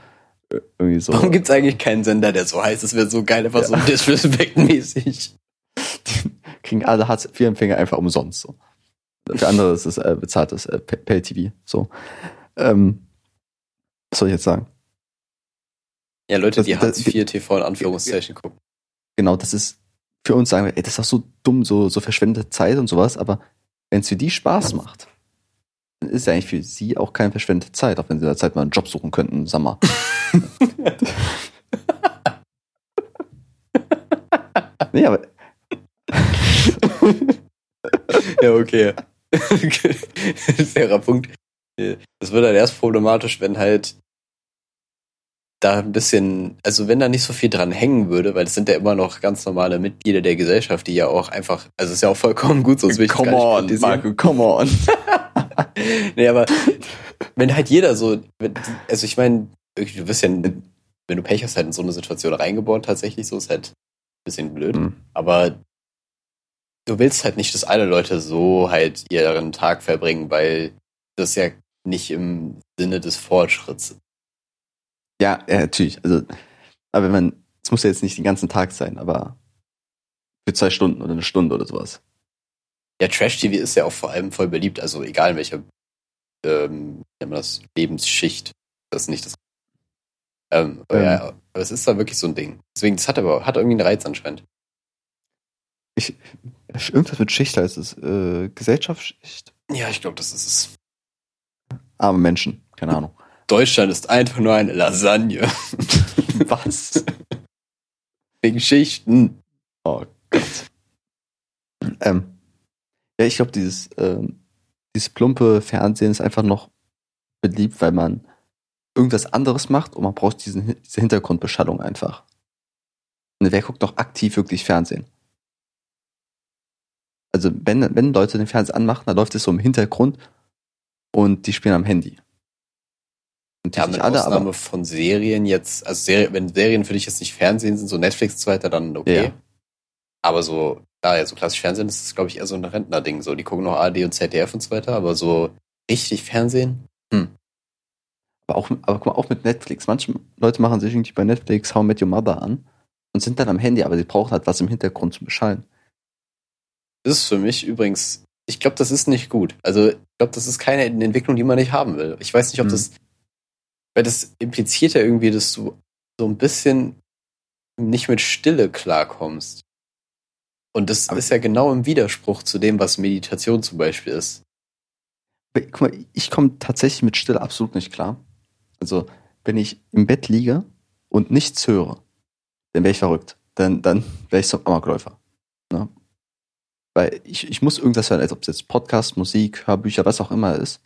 Äh, Irgendwie so. Warum gibt's eigentlich keinen Sender, der so heißt? Das wäre so geil, einfach so Ja. disrespect-mäßig. kriegen alle Hartz IV-Empfänger einfach umsonst. So. Für andere ist es äh, bezahltes äh, Pay- Pay-TV. So. Ähm, was soll ich jetzt sagen? Ja, Leute, die Hartz IV TV in Anführungszeichen gucken. Genau, das ist für uns sagen wir, ey, das ist doch so dumm, so, so verschwendete Zeit und sowas, aber wenn es für die Spaß macht, dann ist ja eigentlich für sie auch keine verschwendete Zeit, auch wenn sie in der Zeit mal einen Job suchen könnten, sag mal. nee, aber ja, okay. Fairer Punkt. Das wird halt erst problematisch, wenn halt da ein bisschen, also wenn da nicht so viel dran hängen würde, weil es sind ja immer noch ganz normale Mitglieder der Gesellschaft, die ja auch einfach, also ist ja auch vollkommen gut, sonst will ich come on. Marco, come on. Nee, aber wenn halt jeder so, also ich meine, du wirst ja, wenn du Pech hast, halt in so eine Situation reingeboren, tatsächlich so, ist halt ein bisschen blöd. Hm. Aber du willst halt nicht, dass alle Leute so halt ihren Tag verbringen, weil das ja nicht im Sinne des Fortschritts ist. Ja, ja, natürlich. Also, aber wenn man, es muss ja jetzt nicht den ganzen Tag sein, aber für zwei Stunden oder eine Stunde oder sowas. Ja, Trash-TV ist ja auch vor allem voll beliebt, also egal in welcher ähm, das, Lebensschicht. Das ist nicht das. Ähm, aber Ähm. ja, aber es ist da wirklich so ein Ding. Deswegen, das hat aber hat irgendwie einen Reiz anscheinend. Ich, irgendwas mit Schicht heißt es. Äh, Gesellschaftsschicht? Ja, ich glaube, das ist es. Arme Menschen, keine Ahnung. Deutschland ist einfach nur eine Lasagne. Was? Wegen Schichten. Oh Gott. Ähm, ja, ich glaube, dieses, ähm, dieses plumpe Fernsehen ist einfach noch beliebt, weil man irgendwas anderes macht und man braucht diesen, diese Hintergrundbeschallung einfach. Und wer guckt noch aktiv wirklich Fernsehen? Also wenn, wenn Leute den Fernseher anmachen, dann läuft es so im Hintergrund und die spielen am Handy. Die Ja, mit alle, Ausnahme aber von Serien jetzt, also Serie, wenn Serien für dich jetzt nicht Fernsehen sind, so Netflix und so weiter, dann okay. Ja. Aber so, da ja, so klassisch Fernsehen, ist, glaube ich, eher so ein Rentner-Ding. So, die gucken noch ARD und ZDF und so weiter, aber so richtig Fernsehen, Aber auch, aber guck mal, auch mit Netflix. Manche Leute machen sich irgendwie bei Netflix How Met Your Mother an und sind dann am Handy, aber sie brauchen halt was im Hintergrund zum Beschallen. Das ist für mich übrigens, ich glaube, das ist nicht gut. Also, ich glaube, das ist keine Entwicklung, die man nicht haben will. Ich weiß nicht, ob Hm. das, weil das impliziert ja irgendwie, dass du so ein bisschen nicht mit Stille klarkommst. Und das Aber- ist ja genau im Widerspruch zu dem, was Meditation zum Beispiel ist. Guck mal, ich komme tatsächlich mit Stille absolut nicht klar. Also, wenn ich im Bett liege und nichts höre, dann wäre ich verrückt. Dann, dann wäre ich so ein Amokläufer. Ne? Weil ich, ich muss irgendwas hören, als ob es jetzt Podcast, Musik, Hörbücher, was auch immer ist.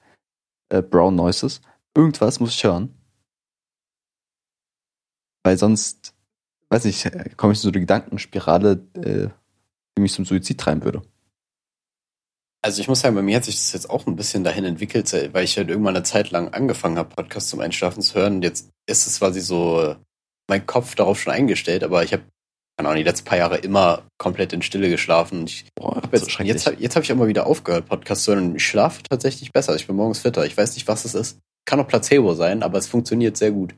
Äh, Brown Noises. Irgendwas muss ich hören. Weil sonst, weiß nicht, äh, komme ich in so eine Gedankenspirale, äh, die mich zum Suizid treiben würde. Also ich muss sagen, bei mir hat sich das jetzt auch ein bisschen dahin entwickelt, weil ich halt irgendwann eine Zeit lang angefangen habe, Podcasts zum Einschlafen zu hören. Und jetzt ist es quasi so äh, mein Kopf darauf schon eingestellt, aber ich habe, keine Ahnung, die letzten paar Jahre immer komplett in Stille geschlafen. Ich Boah, hab jetzt, jetzt, hab- jetzt habe ich mal wieder aufgehört, Podcasts zu hören und ich schlafe tatsächlich besser. Ich bin morgens fitter. Ich weiß nicht, was es ist. Kann auch Placebo sein, aber es funktioniert sehr gut.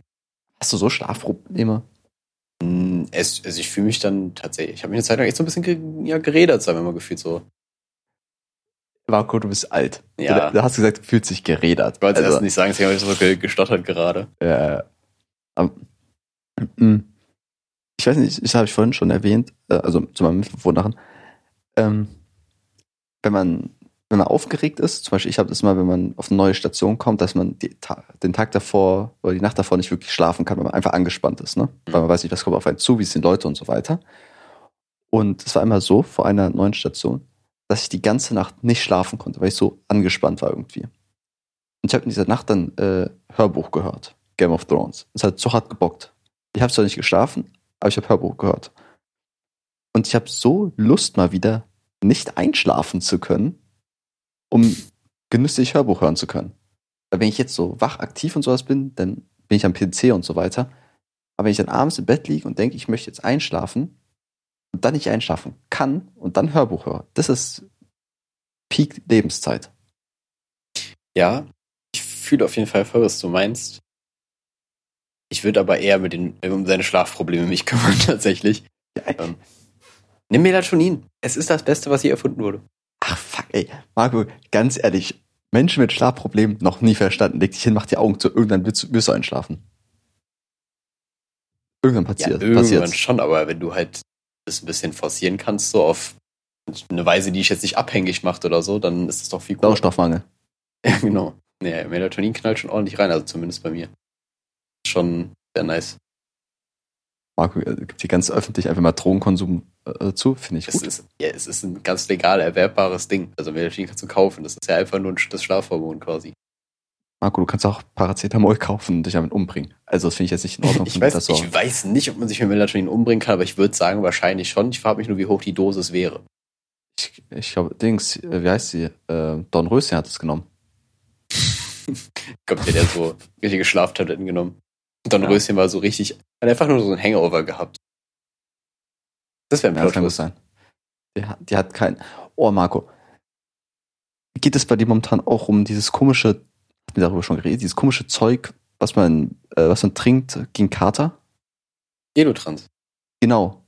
Hast du so Schlafprobleme? Mm, Es, also ich fühle mich dann tatsächlich, ich habe mich eine Zeit lang echt so ein bisschen ja, geredet, sagen wir mal gefühlt so. Marco, du bist alt. Ja. Du, du hast gesagt, du fühlst dich gerädert. Ich wollte Also, erst nicht sagen, deswegen habe ich so ge- gestottert gerade. Äh, ähm, ich weiß nicht, das habe ich vorhin schon erwähnt, äh, also zu meinem Wundern. Ähm, wenn man wenn man aufgeregt ist, zum Beispiel ich habe das mal, wenn man auf eine neue Station kommt, dass man die, den Tag davor oder die Nacht davor nicht wirklich schlafen kann, weil man einfach angespannt ist, ne? Weil man weiß nicht, was kommt auf einen zu, wie sind Leute und so weiter. Und es war immer so vor einer neuen Station, dass ich die ganze Nacht nicht schlafen konnte, weil ich so angespannt war irgendwie. Und ich habe in dieser Nacht dann äh, Hörbuch gehört, Game of Thrones. Es hat so hart gebockt. Ich habe zwar nicht geschlafen, aber ich habe Hörbuch gehört. Und ich habe so Lust mal wieder, nicht einschlafen zu können, um genüsslich Hörbuch hören zu können. Weil wenn ich jetzt so wach aktiv und sowas bin, dann bin ich am PC und so weiter. Aber wenn ich dann abends im Bett liege und denke, ich möchte jetzt einschlafen und dann nicht einschlafen kann und dann Hörbuch höre, das ist Peak Lebenszeit. Ja, ich fühle auf jeden Fall voll, was du meinst. Ich würde aber eher mit den, um seine Schlafprobleme mich kümmern, tatsächlich. Ja. Ähm, nimm Melatonin. Es ist das Beste, was je erfunden wurde. Ey. Marco, ganz ehrlich, Menschen mit Schlafproblemen noch nie verstanden. Leg dich hin, mach die Augen zu, irgendwann wirst, du- wirst du einschlafen. Irgendwann Ja, passiert. irgendwann passiert's. schon, aber wenn du halt das ein bisschen forcieren kannst, so auf eine Weise, die ich jetzt nicht abhängig macht oder so, dann ist es doch viel cooler. Sauerstoffmangel. Ja, genau. Nee, Melatonin knallt schon ordentlich rein, also zumindest bei mir. Schon sehr nice. Marco äh, gibt hier ganz öffentlich einfach mal Drogenkonsum äh, zu, finde ich Es gut. ist, ja, es ist ein ganz legal erwerbbares Ding. Also Melatonin kannst du kaufen. Das ist ja einfach nur ein- das Schlafhormon quasi. Marco, du kannst auch Paracetamol kaufen und dich damit umbringen. Also das finde ich jetzt nicht in Ordnung. Ich weiß, so. ich weiß nicht, ob man sich mit Melatonin umbringen kann, aber ich würde sagen, wahrscheinlich schon. Ich frage mich nur, wie hoch die Dosis wäre. Ich, ich glaube, Dings, äh, wie heißt sie? Äh, Don Röschen hat es genommen. Kommt der, der so richtige Schlaftabletten genommen. Don Ja. Röschen war so richtig, hat einfach nur so ein Hangover gehabt. Das wäre ein Ja, gut Plot-Twist. sein. Die, hat- die hat kein. Oh, Marco. Geht es bei dir momentan auch um dieses komische, hatten wir darüber schon geredet, dieses komische Zeug, was man, äh, was man trinkt gegen Kater? Elotrans. Genau.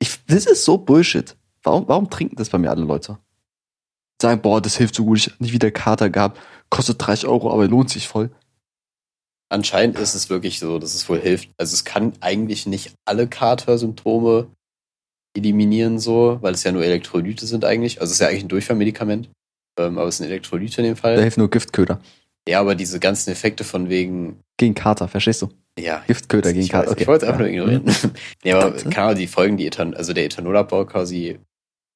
Ich, das ist so Bullshit. Warum, warum trinken das bei mir alle Leute? Sagen, boah, das hilft so gut, ich hab nie wieder Kater gehabt, kostet 30 Euro, aber lohnt sich voll. Anscheinend ist es wirklich so, dass es wohl hilft. Also es kann eigentlich nicht alle Kater-Symptome eliminieren so, weil es ja nur Elektrolyte sind eigentlich. Also es ist ja eigentlich ein Durchfallmedikament. Ähm, aber es sind Elektrolyte in dem Da Fall. hilft nur Giftköder. Ja, aber diese ganzen Effekte von wegen, Gegen Kater, verstehst du? ja, Giftköder gegen Kater. ich wollte es einfach nur Ja. ignorieren. ja, aber Ahnung, die Folgen, die Ethan, also der Ethanolabbau quasi,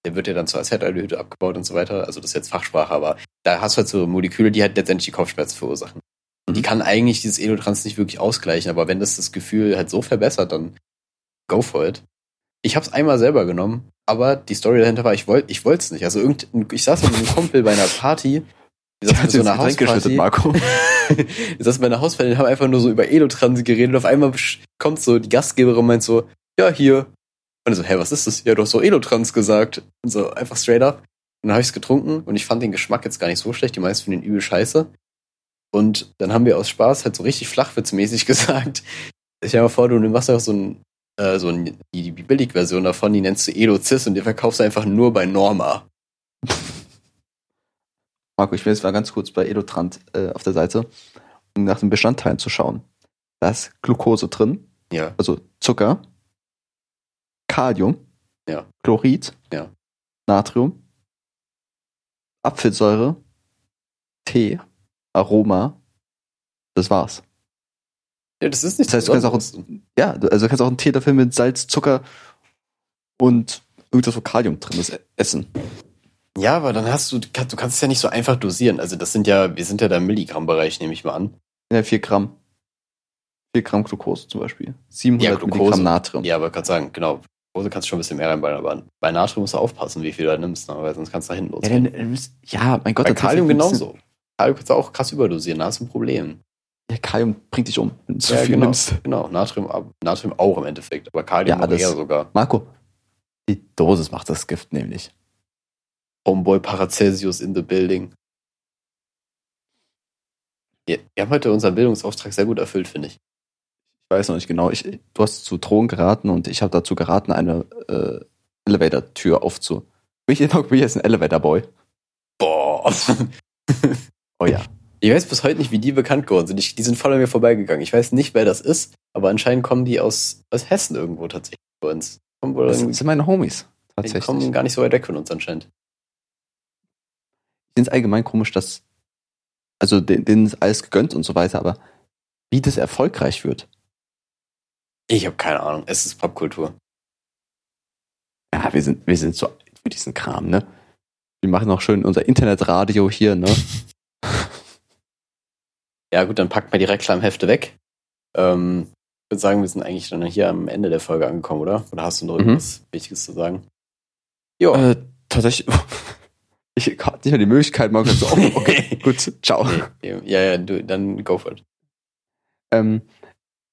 der wird ja dann zur Acetaldehyde abgebaut und so weiter. Also das ist jetzt Fachsprache, aber da hast du halt so Moleküle, die halt letztendlich die Kopfschmerzen verursachen. Mhm. Die kann eigentlich dieses Elotrans nicht wirklich ausgleichen, aber wenn das das Gefühl halt so verbessert, dann go for it. Ich habe es einmal selber genommen, aber die Story dahinter war, ich wollte ich wollte es nicht. Also irgend, ich saß mit einem Kumpel bei einer Party, wir saßen bei so einer Hausparty. Marco. wir saßen bei einer Hausparty und haben einfach nur so über Elotrans geredet und auf einmal kommt so die Gastgeberin und meint so, ja, hier. Und ich so, hä, was ist das? Ja, du hast so Elotrans gesagt. Und so einfach straight up. Und dann habe ich es getrunken und ich fand den Geschmack jetzt gar nicht so schlecht. Die meisten finden ihn übel scheiße. Und dann haben wir aus Spaß halt so richtig flachwitzmäßig gesagt. Ich dir mal vor, du machst einfach so ein, äh, so ein, die, die Billigversion davon, die nennst du Elozis und die verkaufst du einfach nur bei Norma. Marco, ich will jetzt mal ganz kurz bei Elotrant äh, auf der Seite, um nach den Bestandteilen zu schauen. Da ist Glucose drin, Ja. also Zucker, Kalium, Ja. Chlorid, Ja. Natrium, Apfelsäure, Tee, Aroma. Das war's. Ja das ist nicht Das heißt, du kannst auch, ja, also du kannst auch einen Tee dafür mit Salz, Zucker und irgendwas, wo Kalium drin ist, essen. Ja, aber dann hast du, du kannst es ja nicht so einfach dosieren. Also das sind ja, wir sind ja da im Milligramm-Bereich, nehme ich mal an. Ja, 4 Gramm. 4 Gramm Glucose zum Beispiel. 700 Ja, Glucose. Milligramm Natrium. Ja, aber gerade sagen, genau. Glucose kannst du schon ein bisschen mehr reinbauen, aber bei Natrium musst du aufpassen, wie viel du da nimmst, ne? weil sonst kannst du da hinten Ja, losgehen. dann, dann ja, mein Gott. bei Kalium genauso. Kalium kannst du auch krass überdosieren, da hast du ein Problem. Ja, Kalium bringt dich um, wenn du zu ja, viel genau, nimmst. genau. Natrium, Natrium auch im Endeffekt, aber Kalium Ja, noch eher sogar. Marco, die Dosis macht das Gift nämlich. Homeboy Paracelsius in the building. Wir, wir haben heute unseren Bildungsauftrag sehr gut erfüllt, finde ich. Ich weiß noch nicht genau. Ich, du hast zu Drogen geraten und ich habe dazu geraten, eine äh, Elevator-Tür aufzu. Bin ich, bin ich jetzt ein Elevator-Boy? Boah. Oh ja. Ich weiß bis heute nicht, wie die bekannt geworden sind. Ich, die sind voll an mir vorbeigegangen. Ich weiß nicht, wer das ist, aber anscheinend kommen die aus, aus Hessen irgendwo tatsächlich bei uns. Kommen wohl Das sind meine Homies. die Tatsächlich. kommen gar nicht so weit weg von uns anscheinend. Ich finde es allgemein komisch, dass, also denen, denen ist alles gegönnt und so weiter, aber wie das erfolgreich wird. Ich habe keine Ahnung. Es ist Popkultur. Ja, wir sind, wir sind so alt für diesen Kram, ne? Wir machen auch schön unser Internetradio hier, ne? Ja, gut, dann packt mal die Reklamhefte weg. Ähm, ich würde sagen, wir sind eigentlich dann hier am Ende der Folge angekommen, oder? Oder hast du noch Mhm. irgendwas Wichtiges zu sagen? Ja. Äh, tatsächlich, ich hatte nicht mehr die Möglichkeit, mal so, oh, okay, gut, ciao. Nee, ja, ja, du, dann go for it. Ähm,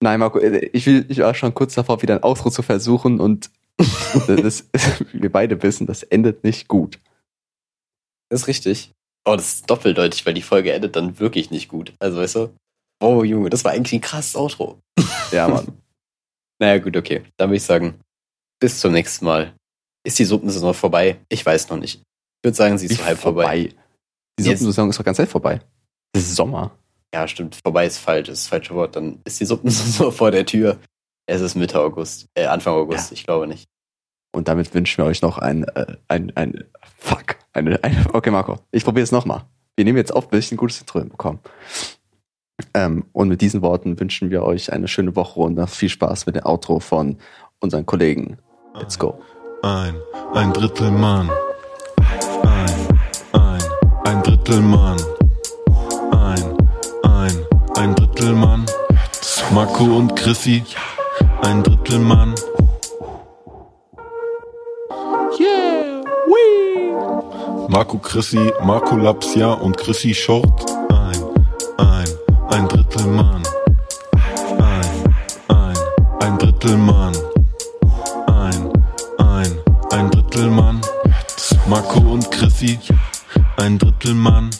nein, Marco, äh, ich, will, ich war schon kurz davor, wieder ein Outro zu versuchen und das, wir beide wissen, das endet nicht gut. Das ist richtig. Oh, das ist doppeldeutig, weil die Folge endet dann wirklich nicht gut. Also, weißt du? Oh, Junge, das war eigentlich ein krasses Outro. Ja, Mann. Naja, gut, okay. Dann würde ich sagen, bis zum nächsten Mal. Ist die Suppensaison vorbei? Ich weiß noch nicht. Ich würde sagen, sie ist so halb vorbei. Die Jetzt- Suppensaison ist doch ganz Zeit vorbei. Das ist Sommer. Ja, stimmt. Vorbei ist falsch, ist das falsche Wort. Dann ist die Suppensaison vor der Tür. Es ist Mitte August. Äh, Anfang August, ich glaube nicht. Und damit wünschen wir euch noch ein, äh, ein, ein, fuck, eine, eine, okay, Marco, ich probiere es nochmal. Wir nehmen jetzt auf, bis ich ein gutes Intro bekommen. Ähm, und mit diesen Worten wünschen wir euch eine schöne Woche und noch viel Spaß mit dem Outro von unseren Kollegen. Let's go. Ein, ein Drittel Mann. Ein, ein, ein Drittel Mann. Ein, Marco und Chrissy, ein Drittel Mann. Marco Chrissy, Marco Lapsia und Chrissy Short. Ein, ein, ein Drittel Mann. Ein, ein, ein Drittel Mann. Ein, ein, ein Drittel Mann. Marco und Chrissy, ein Drittel Mann.